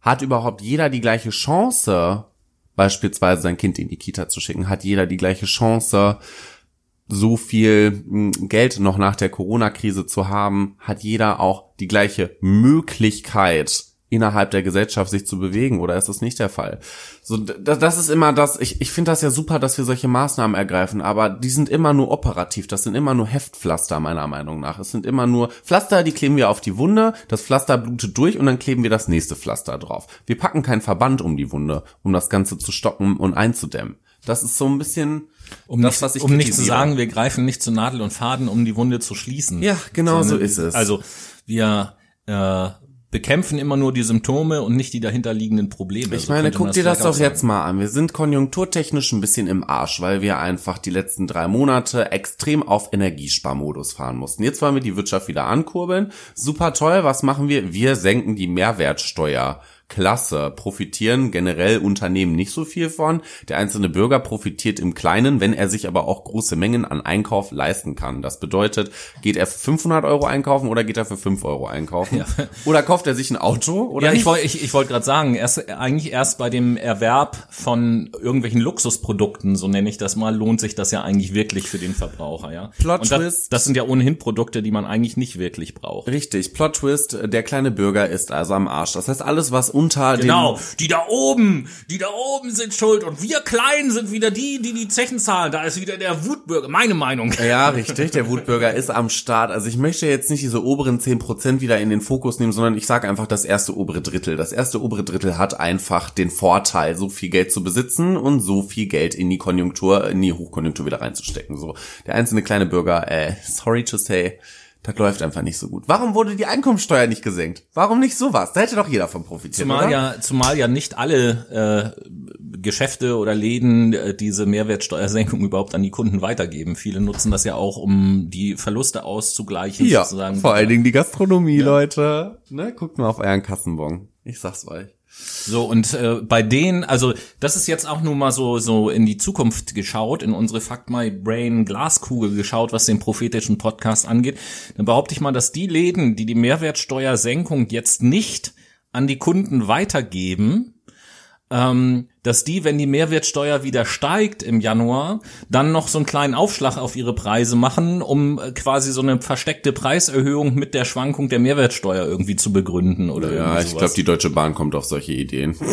hat überhaupt jeder die gleiche Chance, beispielsweise sein Kind in die Kita zu schicken? Hat jeder die gleiche Chance, so viel mh, Geld noch nach der Corona-Krise zu haben? Hat jeder auch die gleiche Möglichkeit, innerhalb der Gesellschaft sich zu bewegen oder ist das nicht der Fall? So, das, ist immer das, ich, ich finde das ja super, dass wir solche Maßnahmen ergreifen, aber die sind immer nur operativ, das sind immer nur Heftpflaster meiner Meinung nach. Es sind immer nur Pflaster, die kleben wir auf die Wunde, das Pflaster blutet durch und dann kleben wir das nächste Pflaster drauf. Wir packen keinen Verband um die Wunde, um das Ganze zu stoppen und einzudämmen. Das ist so ein bisschen Um, das, nicht, was ich um nicht zu sagen, wir greifen nicht zu Nadel und Faden, um die Wunde zu schließen. Ja, genau so ist es. Also wir äh, bekämpfen immer nur die Symptome und nicht die dahinterliegenden Probleme. Ich So meine, man guck dir das doch jetzt mal an. Wir sind konjunkturtechnisch ein bisschen im Arsch, weil wir einfach die letzten drei Monate extrem auf Energiesparmodus fahren mussten. Jetzt wollen wir die Wirtschaft wieder ankurbeln. Super toll. Was machen wir? Wir senken die Mehrwertsteuer. Klasse, profitieren generell Unternehmen nicht so viel von. Der einzelne Bürger profitiert im Kleinen, wenn er sich aber auch große Mengen an Einkauf leisten kann. Das bedeutet, geht er für 500 Euro einkaufen oder geht er für 5 Euro einkaufen? Oder kauft er sich ein Auto? Oder Ja, ich wollte ich, ich wollte gerade sagen, erst eigentlich erst bei dem Erwerb von irgendwelchen Luxusprodukten, so nenne ich das mal, lohnt sich das ja eigentlich wirklich für den Verbraucher, ja. Plot Und das, Twist. das sind ja ohnehin Produkte, die man eigentlich nicht wirklich braucht. Richtig, Plot Twist, der kleine Bürger ist also am Arsch. Das heißt, alles, was unter Genau, die da oben, die da oben sind schuld und wir Kleinen sind wieder die, die die Zechen zahlen. Da ist wieder der Wutbürger, meine Meinung. den... Ja, richtig, der Wutbürger ist am Start. Also ich möchte jetzt nicht diese oberen 10% wieder in den Fokus nehmen, sondern ich sage einfach das erste obere Drittel. Das erste obere Drittel hat einfach den Vorteil, so viel Geld zu besitzen und so viel Geld in die Konjunktur, in die Hochkonjunktur wieder reinzustecken. So, der einzelne kleine Bürger, äh, sorry to say, das läuft einfach nicht so gut. Warum wurde die Einkommensteuer nicht gesenkt? Warum nicht sowas? Da hätte doch jeder von profitiert, Zumal oder? ja, zumal ja nicht alle äh, Geschäfte oder Läden äh, diese Mehrwertsteuersenkung überhaupt an die Kunden weitergeben. Viele nutzen das ja auch, um die Verluste auszugleichen. Ja, sozusagen. vor allen Dingen die Gastronomie, Leute. Ne, guckt mal auf euren Kassenbon. Ich sag's euch. So, und äh, bei denen, also das ist jetzt auch nur mal so, so in die Zukunft geschaut, in unsere Fuck My Brain Glaskugel geschaut, was den prophetischen Podcast angeht. Dann behaupte ich mal, dass die Läden, die die Mehrwertsteuersenkung jetzt nicht an die Kunden weitergeben, ähm, dass die, wenn die Mehrwertsteuer wieder steigt im Januar, dann noch so einen kleinen Aufschlag auf ihre Preise machen, um äh, quasi so eine versteckte Preiserhöhung mit der Schwankung der Mehrwertsteuer irgendwie zu begründen oder Ja, ich glaube, die Deutsche Bahn kommt auf solche Ideen.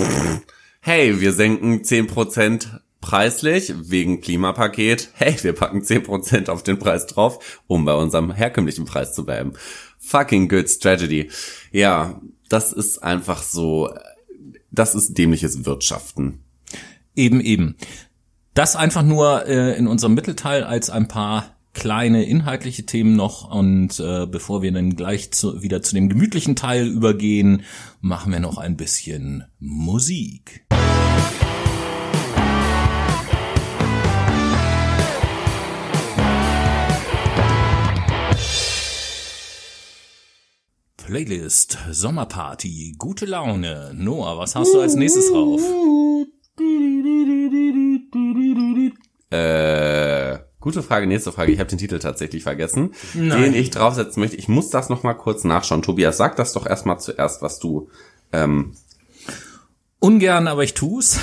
Hey, wir senken 10% preislich wegen Klimapaket. Hey, wir packen 10% auf den Preis drauf, um bei unserem herkömmlichen Preis zu bleiben. Fucking good strategy. Ja, das ist einfach so, das ist dämliches Wirtschaften. Eben, eben. Das einfach nur äh, in unserem Mittelteil als ein paar kleine inhaltliche Themen noch und äh, bevor wir dann gleich zu, wieder zu dem gemütlichen Teil übergehen, machen wir noch ein bisschen Musik. Playlist, Sommerparty, gute Laune. Noah, was hast du als nächstes drauf? Äh, gute Frage, nächste Frage. Ich habe den Titel tatsächlich vergessen, den ich draufsetzen möchte. Ich muss das noch mal kurz nachschauen. Tobias, sag das doch erstmal zuerst, was du ähm, Ungern, aber ich tu's.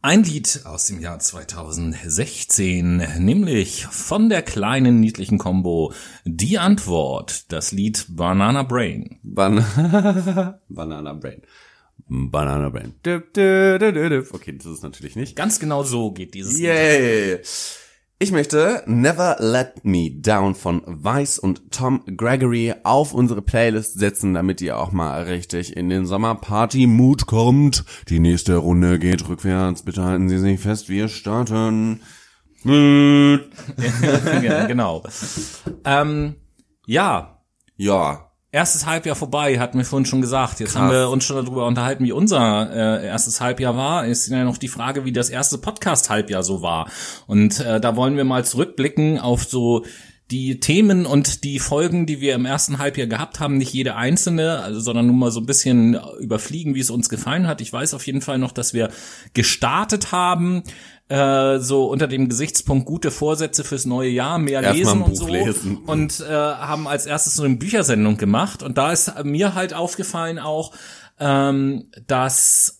Ein Lied aus dem Jahr 2016, nämlich von der kleinen niedlichen Combo Die Antwort, das Lied Banana Brain. Ban Banana Brain. Banana Brain. Okay, das ist natürlich nicht. Ganz genau so geht dieses Lied. Ich möchte Never Let Me Down von Vice und Tom Gregory auf unsere Playlist setzen, damit ihr auch mal richtig in den Sommerparty-Mood kommt. Die nächste Runde geht rückwärts. Bitte halten Sie sich fest, wir starten. Genau. Ähm, ja, Ja, erstes Halbjahr vorbei, hatten wir vorhin schon gesagt. Jetzt Krass. haben wir uns schon darüber unterhalten, wie unser äh, erstes Halbjahr war. Ist ja noch die Frage, wie das erste Podcast-Halbjahr so war. Und äh, da wollen wir mal zurückblicken auf so die Themen und die Folgen, die wir im ersten Halbjahr gehabt haben, nicht jede einzelne, also, sondern nur mal so ein bisschen überfliegen, wie es uns gefallen hat. Ich weiß auf jeden Fall noch, dass wir gestartet haben, äh, so unter dem Gesichtspunkt gute Vorsätze fürs neue Jahr, mehr Erst lesen und so. lesen. Und äh, haben als erstes so eine Büchersendung gemacht. Und da ist mir halt aufgefallen auch, ähm, dass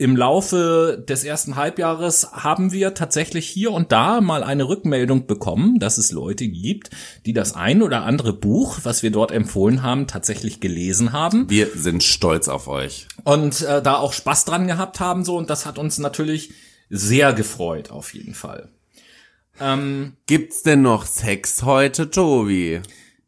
im Laufe des ersten Halbjahres haben wir tatsächlich hier und da mal eine Rückmeldung bekommen, dass es Leute gibt, die das ein oder andere Buch, was wir dort empfohlen haben, tatsächlich gelesen haben wir sind stolz auf euch. und äh, da auch Spaß dran gehabt haben so und das hat uns natürlich sehr gefreut auf jeden Fall. Ähm, Gibt's denn noch Sex heute, Tobi?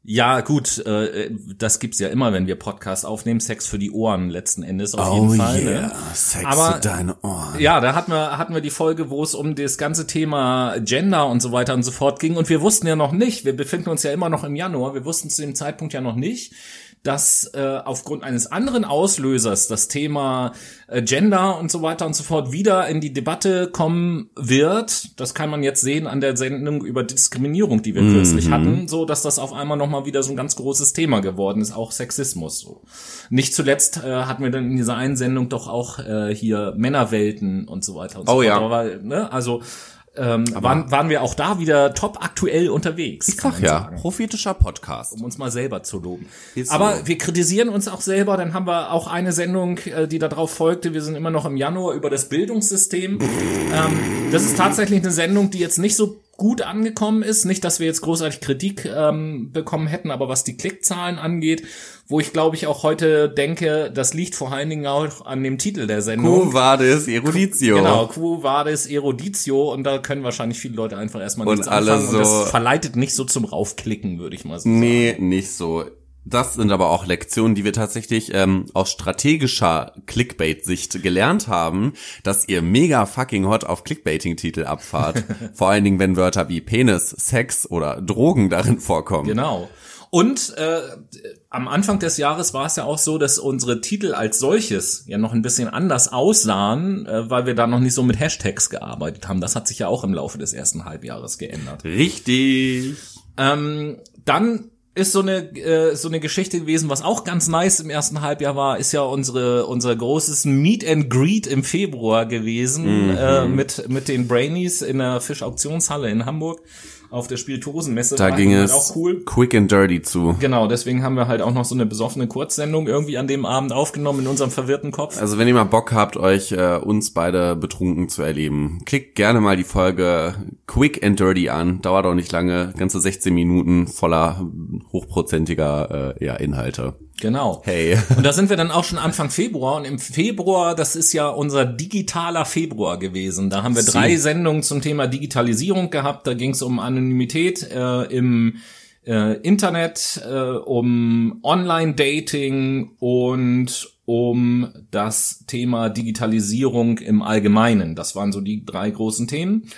ja, gut, äh, das gibt's ja immer, wenn wir Podcast aufnehmen, Sex für die Ohren letzten Endes auf jeden Fall. Ne? Oh Sex Aber- für deine Ohren. Ja, da hatten wir, hatten wir die Folge, wo es um das ganze Thema Gender und so weiter und so fort ging. Und wir wussten ja noch nicht, wir befinden uns ja immer noch im Januar, wir wussten zu dem Zeitpunkt ja noch nicht, dass äh, aufgrund eines anderen Auslösers das Thema äh, Gender und so weiter und so fort wieder in die Debatte kommen wird. Das kann man jetzt sehen an der Sendung über Diskriminierung, die wir kürzlich hatten, so dass das auf einmal nochmal wieder so ein ganz großes Thema geworden ist, auch Sexismus. So. Nicht zuletzt äh, hatten wir dann in dieser einen Sendung doch auch äh, hier Männerwelten und so weiter und so Oh fort. ja. Aber, ne, also ähm, waren, waren wir auch da wieder top aktuell unterwegs. Ich sag ja, sagen prophetischer Podcast. um uns mal selber zu loben. Ist Aber so. wir kritisieren uns auch selber, dann haben wir auch eine Sendung, äh, die darauf folgte. Wir sind immer noch im Januar über das Bildungssystem. ähm, das ist tatsächlich eine Sendung, die jetzt nicht so gut angekommen ist. Nicht, dass wir jetzt großartig Kritik ähm, bekommen hätten, aber was die Klickzahlen angeht, wo ich glaube ich auch heute denke, das liegt vor allen Dingen auch an dem Titel der Sendung. Quo vadis eruditio. Genau, Quo Vadis Eruditio und da können wahrscheinlich viele Leute einfach erstmal Und nichts alle anfangen und so- das verleitet nicht so zum Raufklicken, würde ich mal so sagen. Nee, nicht so. Das sind aber auch Lektionen, die wir tatsächlich ähm, aus strategischer Clickbait-Sicht gelernt haben, dass ihr mega fucking hot auf Clickbaiting-Titel abfahrt. Vor allen Dingen, wenn Wörter wie Penis, Sex oder Drogen darin vorkommen. Genau. Und äh, am Anfang des Jahres war es ja auch so, dass unsere Titel als solches ja noch ein bisschen anders aussahen, äh, weil wir da noch nicht so mit Hashtags gearbeitet haben. Das hat sich ja auch im Laufe des ersten Halbjahres geändert. Richtig. Ähm, dann ist so eine äh, so eine Geschichte gewesen, was auch ganz nice im ersten Halbjahr war, ist ja unsere unser großes Meet and Greet im Februar gewesen äh, mit mit den Brainies in der Fischauktionshalle in Hamburg auf der Spieltosenmesse. Da War ging halt es auch cool. quick and dirty zu. Genau, deswegen haben wir halt auch noch so eine besoffene Kurzsendung irgendwie an dem Abend aufgenommen in unserem verwirrten Kopf. Also wenn ihr mal Bock habt, euch äh, uns beide betrunken zu erleben, klickt gerne mal die Folge Quick and Dirty an. Dauert auch nicht lange, ganze 16 Minuten voller hochprozentiger äh, ja, Inhalte. Genau. Hey. Und da sind wir dann auch schon Anfang Februar. Und im Februar, das ist ja unser digitaler Februar gewesen. Da haben wir Sie. drei Sendungen zum Thema Digitalisierung gehabt. Da ging es um Anonymität äh, im äh, Internet, äh, um Online-Dating und um das Thema Digitalisierung im Allgemeinen. Das waren so die drei großen Themen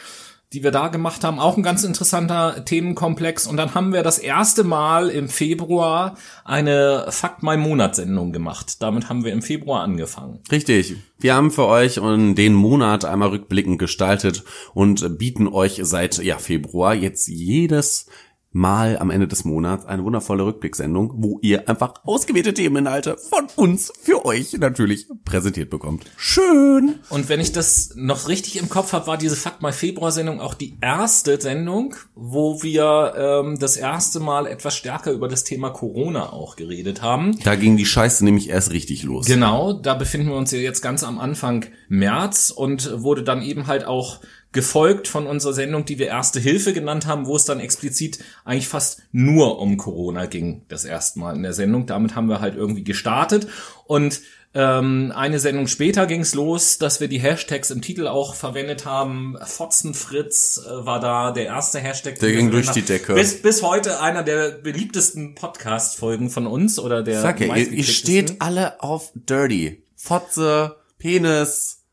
die wir da gemacht haben, auch ein ganz interessanter Themenkomplex. Und dann haben wir das erste Mal im Februar eine Fakt mein Monat Sendung gemacht. Damit haben wir im Februar angefangen. Richtig. Wir haben für euch den Monat einmal rückblickend gestaltet und bieten euch seit ja, Februar jetzt jedes Mal am Ende des Monats eine wundervolle Rückblicksendung, wo ihr einfach ausgewählte Themeninhalte von uns für euch natürlich präsentiert bekommt. Schön! Und wenn ich das noch richtig im Kopf habe, war diese Fakt mal Februar-Sendung auch die erste Sendung, wo wir ähm, das erste Mal etwas stärker über das Thema Corona auch geredet haben. Da ging die Scheiße nämlich erst richtig los. Genau, da befinden wir uns ja jetzt ganz am Anfang März und wurde dann eben halt auch gefolgt von unserer Sendung, die wir Erste Hilfe genannt haben, wo es dann explizit eigentlich fast nur um Corona ging, das erste Mal in der Sendung. Damit haben wir halt irgendwie gestartet und ähm, eine Sendung später ging es los, dass wir die Hashtags im Titel auch verwendet haben. Fotzenfritz äh, war da der erste Hashtag. Der ging durch die. Decke. Bis, bis heute einer der beliebtesten Podcast-Folgen von uns oder der Sag ja, ihr, ihr steht alle auf Dirty. Fotze, Penis,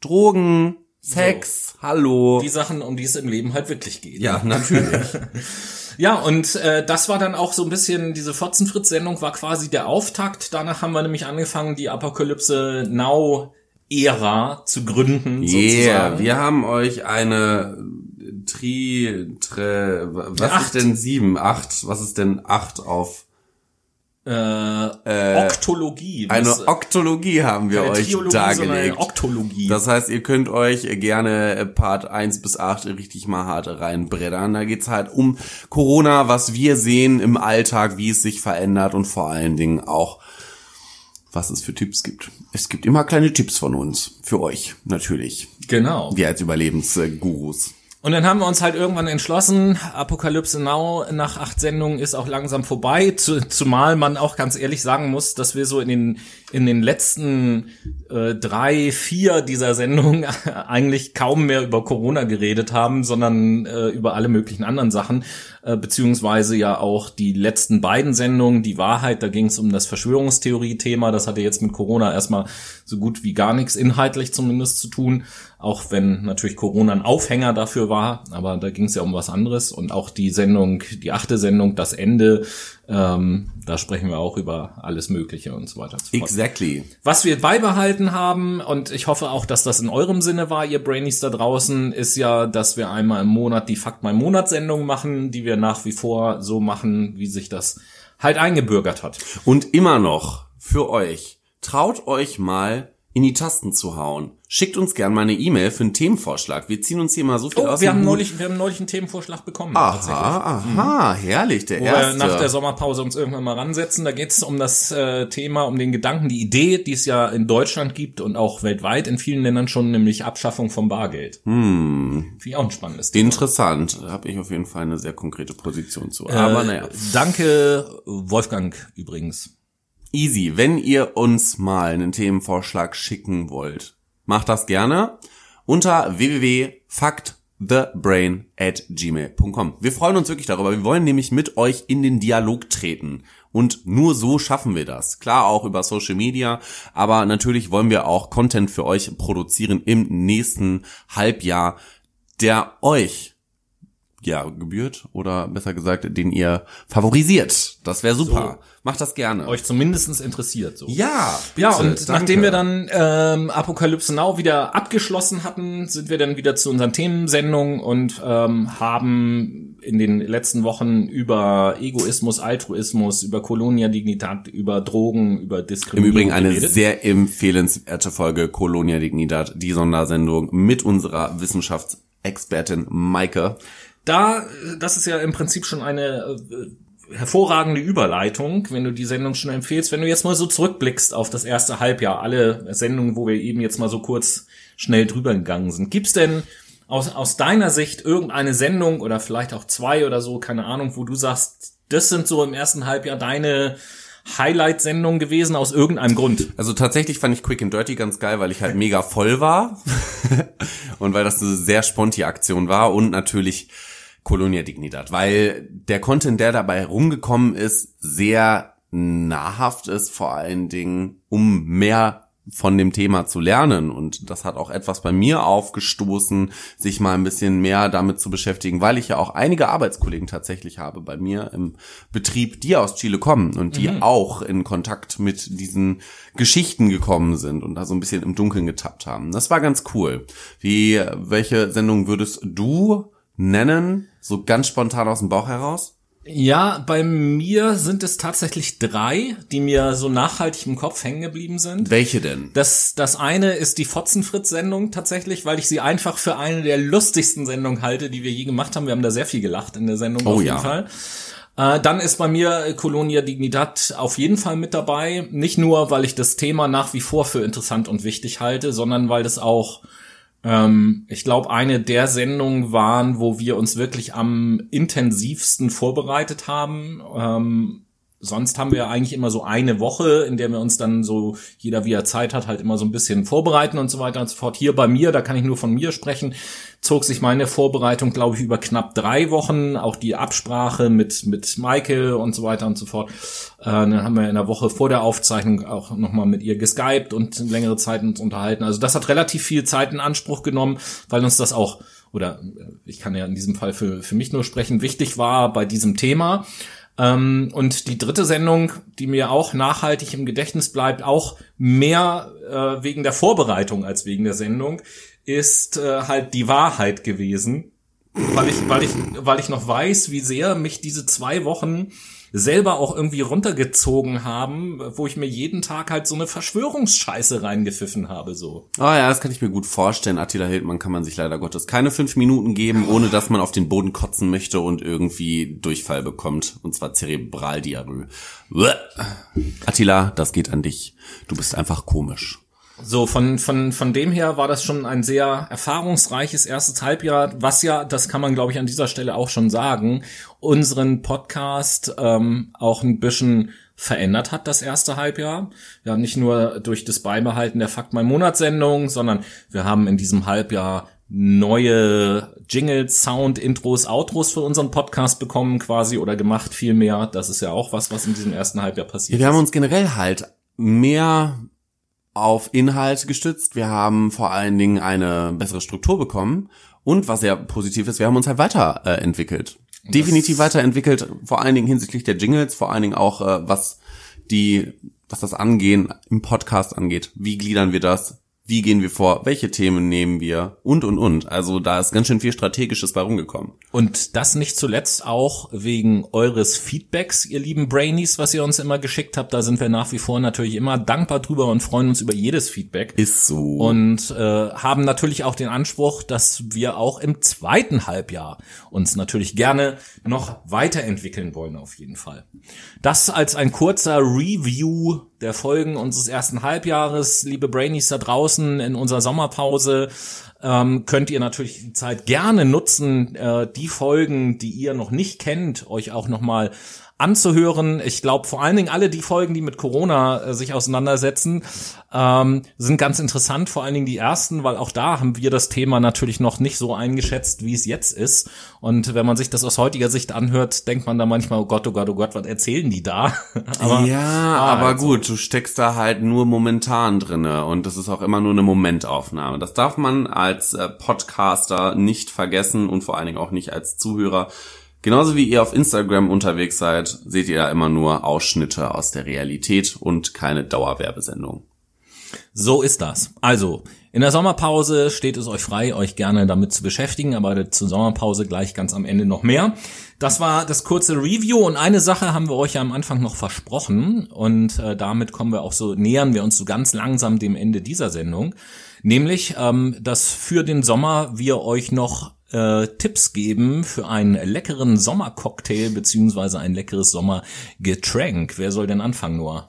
Drogen, Sex, hallo. die Sachen, um die es im Leben halt wirklich geht. Ja, natürlich. Ja, und äh, das war dann auch so ein bisschen, diese Fotzenfritz-Sendung war quasi der Auftakt. Danach haben wir nämlich angefangen, die Apokalypse Now-Ära zu gründen, Yeah, sozusagen. wir haben euch eine Tri, tre, was Acht. ist denn sieben, acht, was ist denn acht auf? Äh, Oktologie. Eine was- Oktologie haben wir keine euch Triologie, dargelegt. Oktologie. Das heißt, ihr könnt euch gerne Part 1 bis 8 richtig mal hart reinbreddern. Da geht's halt um Corona, was wir sehen im Alltag, wie es sich verändert und vor allen Dingen auch, was es für Tipps gibt. Es gibt immer kleine Tipps von uns. Für euch, natürlich. genau. Wir als Überlebensgurus. Und dann haben wir uns halt irgendwann entschlossen, Apokalypse Now nach acht Sendungen ist auch langsam vorbei, zu, zumal man auch ganz ehrlich sagen muss, dass wir so in den in den letzten äh, drei, vier dieser Sendungen eigentlich kaum mehr über Corona geredet haben, sondern äh, über alle möglichen anderen Sachen, äh, beziehungsweise ja auch die letzten beiden Sendungen, die Wahrheit, da ging es um das Verschwörungstheorie-Thema, das hatte jetzt mit Corona erstmal so gut wie gar nichts inhaltlich zumindest zu tun, auch wenn natürlich Corona ein Aufhänger dafür war, aber da ging es ja um was anderes. Und auch die Sendung, die achte Sendung, das Ende, ähm, da sprechen wir auch über alles Mögliche und so weiter. Und so fort. Exactly. Was wir beibehalten haben, und ich hoffe auch, dass das in eurem Sinne war, ihr Brainies da draußen, ist ja, dass wir einmal im Monat die Fakt mal Monatssendung machen, die wir nach wie vor so machen, wie sich das halt eingebürgert hat. Und immer noch für euch. Traut euch mal in die Tasten zu hauen. Schickt uns gern mal eine E-Mail für einen Themenvorschlag. Wir ziehen uns hier mal so viel Oh, aus wir haben neulich, wir haben neulich einen Themenvorschlag bekommen. tatsächlich. Aha, aha, herrlich, der Wo wir erste. nach der Sommerpause uns irgendwann mal ransetzen. Da geht es um das äh, Thema, um den Gedanken, die Idee, die es ja in Deutschland gibt und auch weltweit in vielen Ländern schon, nämlich Abschaffung vom Bargeld. Hm. Finde ich auch ein spannendes Thema. Interessant. Da habe ich auf jeden Fall eine sehr konkrete Position zu. Aber Äh, naja. Danke, Wolfgang übrigens. Easy. Wenn ihr uns mal einen Themenvorschlag schicken wollt, macht das gerne unter www.factthebrain. Wir freuen uns wirklich darüber. Wir wollen nämlich mit euch in den Dialog treten. Und nur so schaffen wir das. Klar auch über Social Media, aber natürlich wollen wir auch Content für euch produzieren im nächsten Halbjahr, der euch ja, gebührt oder besser gesagt, den ihr favorisiert. Das wäre super. Macht das gerne. Euch zumindestens interessiert so. ja, Ja, bitte, und danke. nachdem wir dann ähm, Apokalypse Now wieder abgeschlossen hatten, sind wir dann wieder zu unseren Themensendungen und ähm, haben in den letzten Wochen über Egoismus, Altruismus, über Colonia Dignitat, über Drogen, über Im Diskriminierung Übrigen eine geredet. sehr empfehlenswerte Folge Colonia Dignidad, die Sondersendung mit unserer Wissenschaftsexpertin Maike. Da, das ist ja im Prinzip schon eine äh, hervorragende Überleitung, wenn du die Sendung schon empfehlst. Wenn du jetzt mal so zurückblickst auf das erste Halbjahr, alle Sendungen, wo wir eben jetzt mal so kurz schnell drüber gegangen sind. Gibt's denn aus, aus deiner Sicht irgendeine Sendung oder vielleicht auch zwei oder so, keine Ahnung, wo du sagst, das sind so im ersten Halbjahr deine Highlight-Sendungen gewesen aus irgendeinem Grund? Also tatsächlich fand ich Quick and Dirty ganz geil, weil ich halt mega voll war und weil das eine sehr sponti Aktion war und natürlich Colonia Dignidad, weil der Content, der dabei rumgekommen ist, sehr nahrhaft ist, vor allen Dingen, um mehr von dem Thema zu lernen. Und das hat auch etwas bei mir aufgestoßen, sich mal ein bisschen mehr damit zu beschäftigen, weil ich ja auch einige Arbeitskollegen tatsächlich habe bei mir im Betrieb, die aus Chile kommen und die auch in Kontakt mit diesen Geschichten gekommen sind und da so ein bisschen im Dunkeln getappt haben. Das war ganz cool. Wie, welche Sendung würdest du nennen, so ganz spontan aus dem Bauch heraus? Ja, bei mir sind es tatsächlich drei, die mir so nachhaltig im Kopf hängen geblieben sind. Welche denn? Das, das eine ist die Fotzenfritz-Sendung tatsächlich, weil ich sie einfach für eine der lustigsten Sendungen halte, die wir je gemacht haben. Wir haben da sehr viel gelacht in der Sendung Oh auf jeden ja. Fall. Äh, dann ist bei mir Colonia Dignidad auf jeden Fall mit dabei. Nicht nur, weil ich das Thema nach wie vor für interessant und wichtig halte, sondern weil das auch, ähm, ich glaube, eine der Sendungen waren, wo wir uns wirklich am intensivsten vorbereitet haben. Ähm, sonst haben wir eigentlich immer so eine Woche, in der wir uns dann so, jeder wie er Zeit hat, halt immer so ein bisschen vorbereiten und so weiter und so fort. Hier bei mir, da kann ich nur von mir sprechen, zog sich meine Vorbereitung, glaube ich, über knapp drei Wochen. Auch die Absprache mit, mit Michael und so weiter und so fort. Äh, dann haben wir in der Woche vor der Aufzeichnung auch nochmal mit ihr geskypt und längere Zeit uns unterhalten. Also das hat relativ viel Zeit in Anspruch genommen, weil uns das auch oder äh, ich kann ja in diesem Fall für, für mich nur sprechen, wichtig war bei diesem Thema. Ähm, und die dritte Sendung, die mir auch nachhaltig im Gedächtnis bleibt, auch mehr äh, wegen der Vorbereitung als wegen der Sendung, ist äh, halt die Wahrheit gewesen. Weil ich, weil ich, weil ich noch weiß, wie sehr mich diese zwei Wochen selber auch irgendwie runtergezogen haben, wo ich mir jeden Tag halt so eine Verschwörungsscheiße reingepfiffen habe, so. Ah ja, das kann ich mir gut vorstellen. Attila Hildmann kann man sich leider Gottes keine fünf Minuten geben, ohne dass man auf den Boden kotzen möchte und irgendwie Durchfall bekommt. Und zwar Zerebraldiarrhoe. Attila, das geht an dich. Du bist einfach komisch. So, von, von, von dem her war das schon ein sehr erfahrungsreiches erstes Halbjahr, was ja, das kann man, glaube ich, an dieser Stelle auch schon sagen, unseren Podcast ähm, auch ein bisschen verändert hat, das erste Halbjahr. Ja, nicht nur durch das Beibehalten der Fakt mein Monatssendung, sondern wir haben in diesem Halbjahr neue Jingles, Sound, Intros, Outros für unseren Podcast bekommen quasi oder gemacht vielmehr. Das ist ja auch was, was in diesem ersten Halbjahr passiert Wir haben uns generell halt mehr auf Inhalt gestützt. Wir haben vor allen Dingen eine bessere Struktur bekommen. Und was sehr positiv ist, wir haben uns halt weiterentwickelt. Äh. Definitiv weiterentwickelt, vor allen Dingen hinsichtlich der Jingles, vor allen Dingen auch äh, was die, was das Angehen im Podcast angeht. Wie gliedern wir das? Wie gehen wir vor? Welche Themen nehmen wir? Und, und, und. Also da ist ganz schön viel Strategisches bei rumgekommen. Und das nicht zuletzt auch wegen eures Feedbacks, ihr lieben Brainies, was ihr uns immer geschickt habt. Da sind wir nach wie vor natürlich immer dankbar drüber und freuen uns über jedes Feedback. Ist so. Und äh, haben natürlich auch den Anspruch, dass wir auch im zweiten Halbjahr uns natürlich gerne noch weiterentwickeln wollen, auf jeden Fall. Das als ein kurzer Review der Folgen unseres ersten Halbjahres. Liebe Brainies da draußen in unserer Sommerpause ähm, könnt ihr natürlich die Zeit gerne nutzen, äh, die Folgen, die ihr noch nicht kennt, euch auch nochmal anzuhören. Ich glaube, vor allen Dingen alle die Folgen, die mit Corona äh, sich auseinandersetzen, ähm, sind ganz interessant. Vor allen Dingen die ersten, weil auch da haben wir das Thema natürlich noch nicht so eingeschätzt, wie es jetzt ist. Und wenn man sich das aus heutiger Sicht anhört, denkt man da manchmal, oh Gott, oh Gott, oh Gott, was erzählen die da? aber ja, ah, aber also- gut, du steckst da halt nur momentan drinne und das ist auch immer nur eine Momentaufnahme. Das darf man als äh, Podcaster nicht vergessen und vor allen Dingen auch nicht als Zuhörer. Genauso wie ihr auf Instagram unterwegs seid, seht ihr ja immer nur Ausschnitte aus der Realität und keine Dauerwerbesendung. So ist das. Also, in der Sommerpause steht es euch frei, euch gerne damit zu beschäftigen, aber zur Sommerpause gleich ganz am Ende noch mehr. Das war das kurze Review und eine Sache haben wir euch ja am Anfang noch versprochen und äh, damit kommen wir auch so, nähern wir uns so ganz langsam dem Ende dieser Sendung. Nämlich, ähm, dass für den Sommer wir euch noch äh, Tipps geben für einen leckeren Sommercocktail beziehungsweise ein leckeres Sommergetränk. Wer soll denn anfangen, Noah?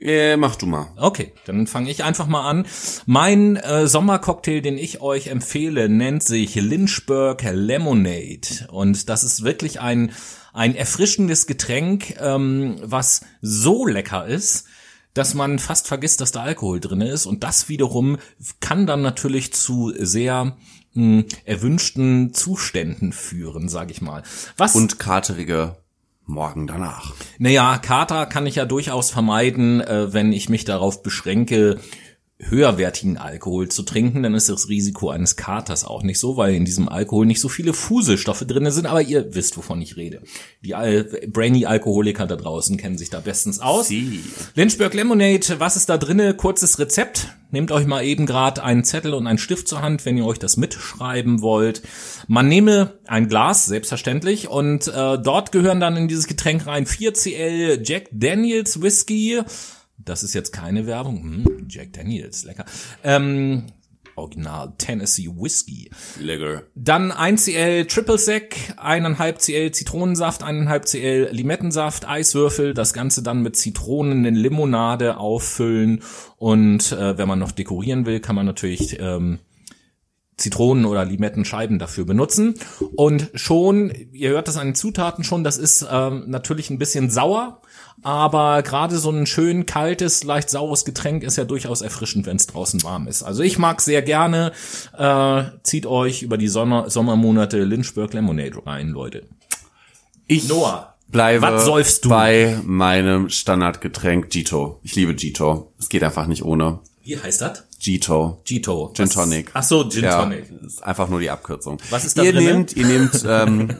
Äh, mach du mal. Okay, dann fange ich einfach mal an. Mein äh, Sommercocktail, den ich euch empfehle, nennt sich Lynchburg Lemonade. Und das ist wirklich ein, ein erfrischendes Getränk, ähm, was so lecker ist, dass man fast vergisst, dass da Alkohol drin ist. Und das wiederum kann dann natürlich zu sehr mh, erwünschten Zuständen führen, sage ich mal. Was Und katerige Morgen danach. naja, Kater kann ich ja durchaus vermeiden, äh, wenn ich mich darauf beschränke, höherwertigen Alkohol zu trinken, dann ist das Risiko eines Katers auch nicht so, weil in diesem Alkohol nicht so viele Fuselstoffe drinne sind, aber ihr wisst, wovon ich rede. Die Al brainy Alkoholiker da draußen kennen sich da bestens aus. Sie. Lynchburg Lemonade, was ist da drinne? Kurzes Rezept. Nehmt euch mal eben gerade einen Zettel und einen Stift zur Hand, wenn ihr euch das mitschreiben wollt. Man nehme ein Glas, selbstverständlich, und äh, dort gehören dann in dieses Getränk rein 4cl Jack Daniels Whisky. Das ist jetzt keine Werbung. Hm, Jack Daniels, lecker. Ähm, Original Tennessee Whisky. Lecker. Dann 1cl Triple Sec, 1,5 cl Zitronensaft, 1,5 cl Limettensaft, Eiswürfel, das Ganze dann mit Zitronen in Limonade auffüllen und äh, wenn man noch dekorieren will, kann man natürlich ähm, Zitronen oder Limettenscheiben dafür benutzen. Und schon, ihr hört das an den Zutaten schon, das ist ähm, natürlich ein bisschen sauer, aber gerade so ein schön kaltes, leicht saures Getränk ist ja durchaus erfrischend, wenn es draußen warm ist. Also ich mag sehr gerne. Äh, zieht euch über die Sommer Sommermonate Lynchburg Lemonade rein, Leute. Ich Noah, bleibe was säufst du? bei meinem Standardgetränk Gito. Ich liebe Gito. Es geht einfach nicht ohne. Wie heißt das? Gito. Gito. Gin Tonic. Ach so, Gin ja, Tonic. Ist einfach nur die Abkürzung. Was ist da ihr drinne? nehmt, ihr nehmt ähm,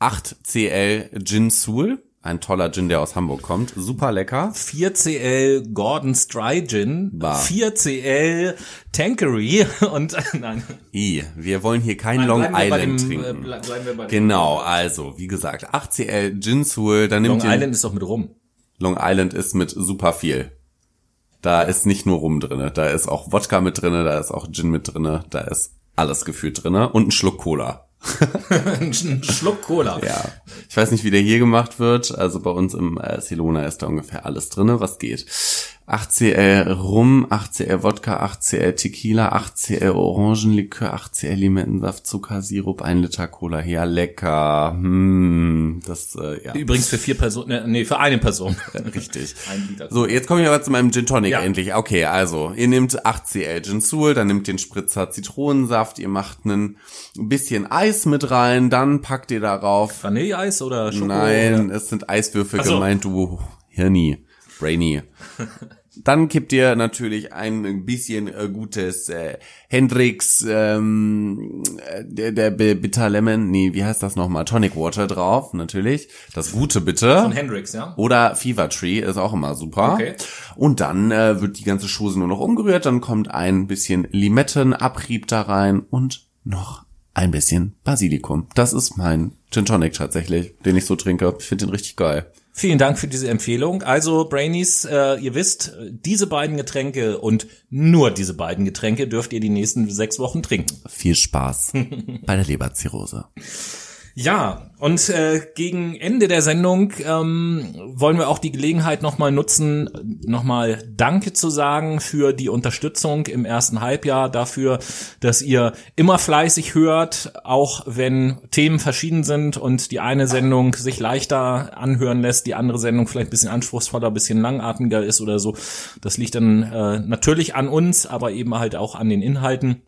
8cl Gin Soul. Ein toller Gin, der aus Hamburg kommt. Super lecker. 4cl Gordon's Dry Gin, Bah. 4cl Tankery und nein. I, wir wollen hier kein Long wir bei Island dem, trinken. äh, ble- bleiben wir bei dem- Genau, also, wie gesagt, 8cl Gin Soul, dann Long nimmt ihr Island ist doch mit rum. Long Island ist mit super viel. Da ist nicht nur Rum drinne, da ist auch Wodka mit drinne, da ist auch Gin mit drinne, da ist alles gefühlt drinne und ein Schluck Cola. Ein Schluck Cola. Ja, ich weiß nicht, wie der hier gemacht wird. Also bei uns im äh, Celona ist da ungefähr alles drinne, was geht. 8cl Rum, 8cl Wodka, 8cl Tequila, 8cl Orangenlikör, 8cl Limettensaft, Zuckersirup, 1 Liter Cola. Ja, lecker. Hm, das, äh, ja. Übrigens für vier Personen, äh, nee, für eine Person. Richtig. Ein Liter. So, jetzt komme ich aber zu meinem Gin Tonic Ja. endlich. Okay, also, ihr nehmt 8cl Gin Soul, dann nehmt den Spritzer Zitronensaft, ihr macht ein bisschen Eis mit rein, dann packt ihr darauf Vanilleeis oder Schoko? Nein, es sind Eiswürfel so. gemeint, du Hirni, Brainy. Dann kippt ihr natürlich ein bisschen äh, gutes äh, Hendrix, ähm, äh, der, der Bitter Lemon, nee, wie heißt das nochmal? Tonic Water drauf, natürlich. Das Gute bitte. Von Hendrix, ja? Oder Fever Tree ist auch immer super. Okay. Und dann äh, wird die ganze Chose nur noch umgerührt, dann kommt ein bisschen Limettenabrieb da rein und noch ein bisschen Basilikum. Das ist mein Gin Tonic tatsächlich, den ich so trinke. Ich finde den richtig geil. Vielen Dank für diese Empfehlung. Also, Brainies, äh, ihr wisst, diese beiden Getränke und nur diese beiden Getränke dürft ihr die nächsten sechs Wochen trinken. Viel Spaß bei der Leberzirrhose. Ja, und äh, gegen Ende der Sendung ähm, wollen wir auch die Gelegenheit nochmal nutzen, nochmal Danke zu sagen für die Unterstützung im ersten Halbjahr, dafür, dass ihr immer fleißig hört, auch wenn Themen verschieden sind und die eine Sendung sich leichter anhören lässt, die andere Sendung vielleicht ein bisschen anspruchsvoller, ein bisschen langatmiger ist oder so. Das liegt dann äh, natürlich an uns, aber eben halt auch an den Inhalten.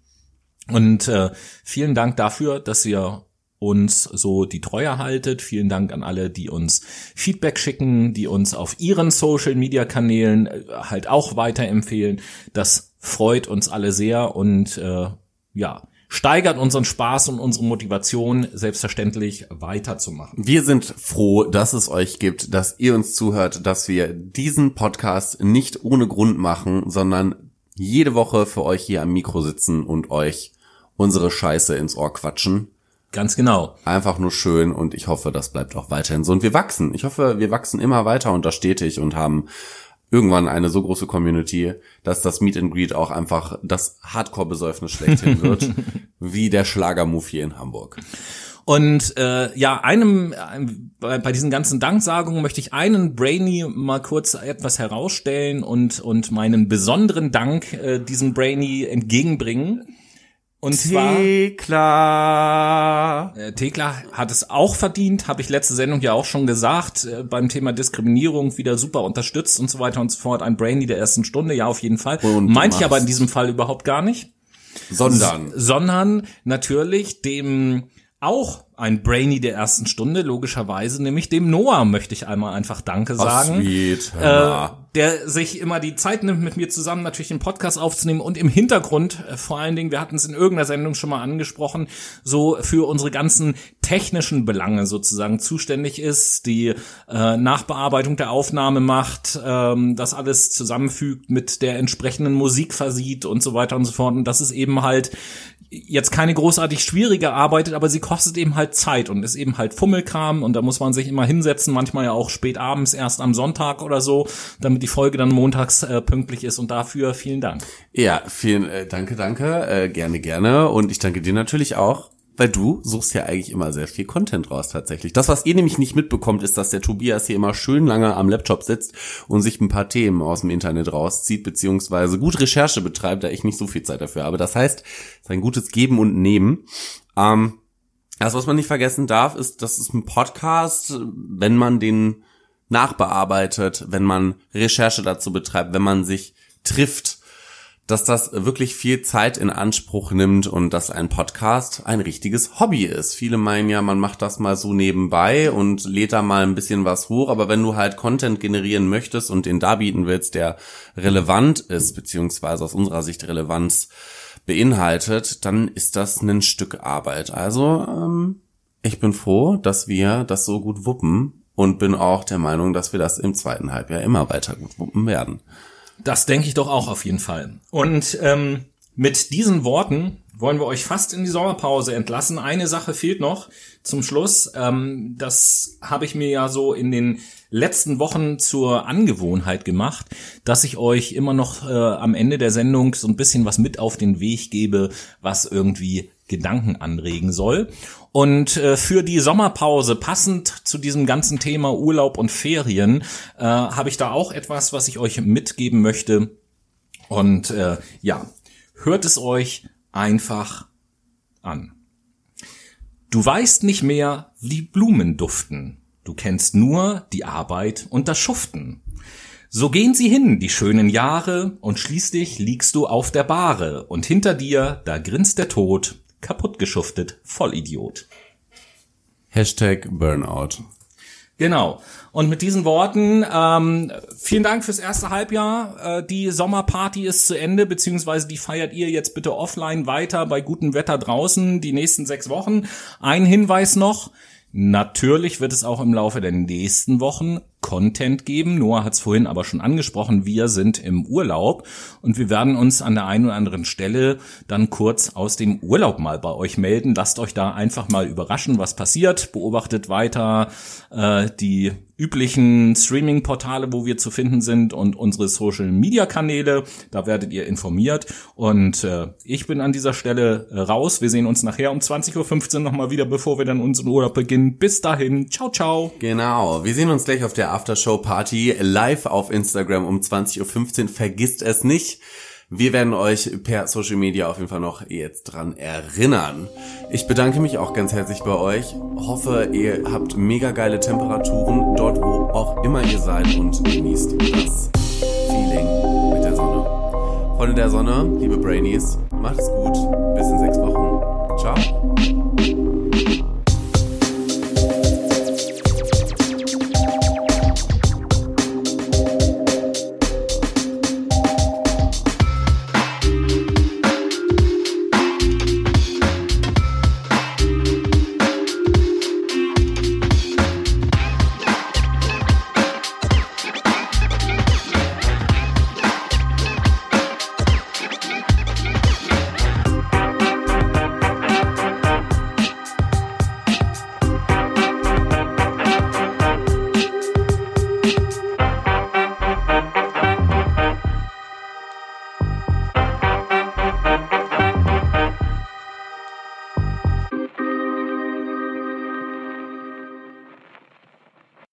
Und äh, vielen Dank dafür, dass ihr uns so die Treue haltet. Vielen Dank an alle, die uns Feedback schicken, die uns auf ihren Social Media Kanälen äh, halt auch weiterempfehlen. Das freut uns alle sehr und äh, ja, steigert unseren Spaß und unsere Motivation, selbstverständlich weiterzumachen. Wir sind froh, dass es euch gibt, dass ihr uns zuhört, dass wir diesen Podcast nicht ohne Grund machen, sondern jede Woche für euch hier am Mikro sitzen und euch unsere Scheiße ins Ohr quatschen. Ganz genau. Einfach nur schön und ich hoffe, das bleibt auch weiterhin so. Und wir wachsen. Ich hoffe, wir wachsen immer weiter und da stetig und haben irgendwann eine so große Community, dass das Meet and Greet auch einfach das Hardcore-Besäufnis schlechthin wird, wie der Schlagermove hier in Hamburg. Und äh, ja, einem einem- bei, bei diesen ganzen Danksagungen möchte ich einen Brainy mal kurz etwas herausstellen und und meinen besonderen Dank äh, diesem Brainy entgegenbringen. Und zwar Thekla. äh, Thekla hat es auch verdient, habe ich letzte Sendung ja auch schon gesagt, äh, beim Thema Diskriminierung wieder super unterstützt und so weiter und so fort. Ein Brainy der ersten Stunde, ja auf jeden Fall. Und Meinte ich aber in diesem Fall überhaupt gar nicht Sondern. sondern natürlich dem auch ein Brainy der ersten Stunde, logischerweise, nämlich dem Noah möchte ich einmal einfach Danke sagen. Sweet. Äh, Ja. Der sich immer die Zeit nimmt, mit mir zusammen natürlich den Podcast aufzunehmen und im Hintergrund äh, vor allen Dingen, wir hatten es in irgendeiner Sendung schon mal angesprochen, so für unsere ganzen technischen Belange sozusagen zuständig ist, die äh, Nachbearbeitung der Aufnahme macht, ähm, das alles zusammenfügt, mit der entsprechenden Musik versieht und so weiter und so fort. Und das ist eben halt jetzt keine großartig schwierige Arbeit, aber sie kostet eben halt Zeit und ist eben halt Fummelkram und da muss man sich immer hinsetzen, manchmal ja auch spät abends, erst am Sonntag oder so, damit die Folge dann montags äh, pünktlich ist und dafür vielen Dank. Ja, vielen äh, danke, danke, äh, gerne, gerne und ich danke dir natürlich auch weil du suchst ja eigentlich immer sehr viel Content raus tatsächlich. Das, was ihr nämlich nicht mitbekommt, ist, dass der Tobias hier immer schön lange am Laptop sitzt und sich ein paar Themen aus dem Internet rauszieht, beziehungsweise gut Recherche betreibt, da ich nicht so viel Zeit dafür habe. Das heißt, es ist ein gutes Geben und Nehmen. Ähm, das, was man nicht vergessen darf, ist, dass es ein Podcast, wenn man den nachbearbeitet, wenn man Recherche dazu betreibt, wenn man sich trifft, dass das wirklich viel Zeit in Anspruch nimmt und dass ein Podcast ein richtiges Hobby ist. Viele meinen ja, man macht das mal so nebenbei und lädt da mal ein bisschen was hoch, aber wenn du halt Content generieren möchtest und den darbieten willst, der relevant ist, beziehungsweise aus unserer Sicht Relevanz beinhaltet, dann ist das ein Stück Arbeit. Also ähm, ich bin froh, dass wir das so gut wuppen und bin auch der Meinung, dass wir das im zweiten Halbjahr immer weiter gut wuppen werden. Das denke ich doch auch auf jeden Fall. Und ähm, mit diesen Worten wollen wir euch fast in die Sommerpause entlassen. Eine Sache fehlt noch zum Schluss. Ähm, das habe ich mir ja so in den letzten Wochen zur Angewohnheit gemacht, dass ich euch immer noch äh, am Ende der Sendung so ein bisschen was mit auf den Weg gebe, was irgendwie Gedanken anregen soll. Und äh, für die Sommerpause, passend zu diesem ganzen Thema Urlaub und Ferien, äh, habe ich da auch etwas, was ich euch mitgeben möchte. Und äh, ja, hört es euch einfach an. Du weißt nicht mehr, wie Blumen duften. Du kennst nur die Arbeit und das Schuften. So gehen sie hin, die schönen Jahre, und schließlich liegst du auf der Bahre, und hinter dir, da grinst der Tod, kaputt geschuftet, Vollidiot. Hashtag Burnout. Genau. Und mit diesen Worten, ähm, vielen Dank fürs erste Halbjahr. Äh, die Sommerparty ist zu Ende, beziehungsweise die feiert ihr jetzt bitte offline weiter bei gutem Wetter draußen die nächsten sechs Wochen. Ein Hinweis noch. Natürlich wird es auch im Laufe der nächsten Wochen Content geben. Noah hat es vorhin aber schon angesprochen, wir sind im Urlaub und wir werden uns an der einen oder anderen Stelle dann kurz aus dem Urlaub mal bei euch melden. Lasst euch da einfach mal überraschen, was passiert. Beobachtet weiter äh, die üblichen Streaming-Portale, wo wir zu finden sind und unsere Social-Media-Kanäle. Da werdet ihr informiert. Und äh, ich bin an dieser Stelle äh, raus. Wir sehen uns nachher um 20.15 Uhr nochmal wieder, bevor wir dann unseren Urlaub beginnen. Bis dahin. Ciao, ciao. Genau. Wir sehen uns gleich auf der Aftershow-Party live auf Instagram um 20.15 Uhr. Vergisst es nicht. Wir werden euch per Social Media auf jeden Fall noch jetzt dran erinnern. Ich bedanke mich auch ganz herzlich bei euch. Hoffe, ihr habt mega geile Temperaturen dort, wo auch immer ihr seid und genießt das Feeling mit der Sonne. Freunde der Sonne, liebe Brainies, macht es gut. Bis in sechs Wochen. Ciao.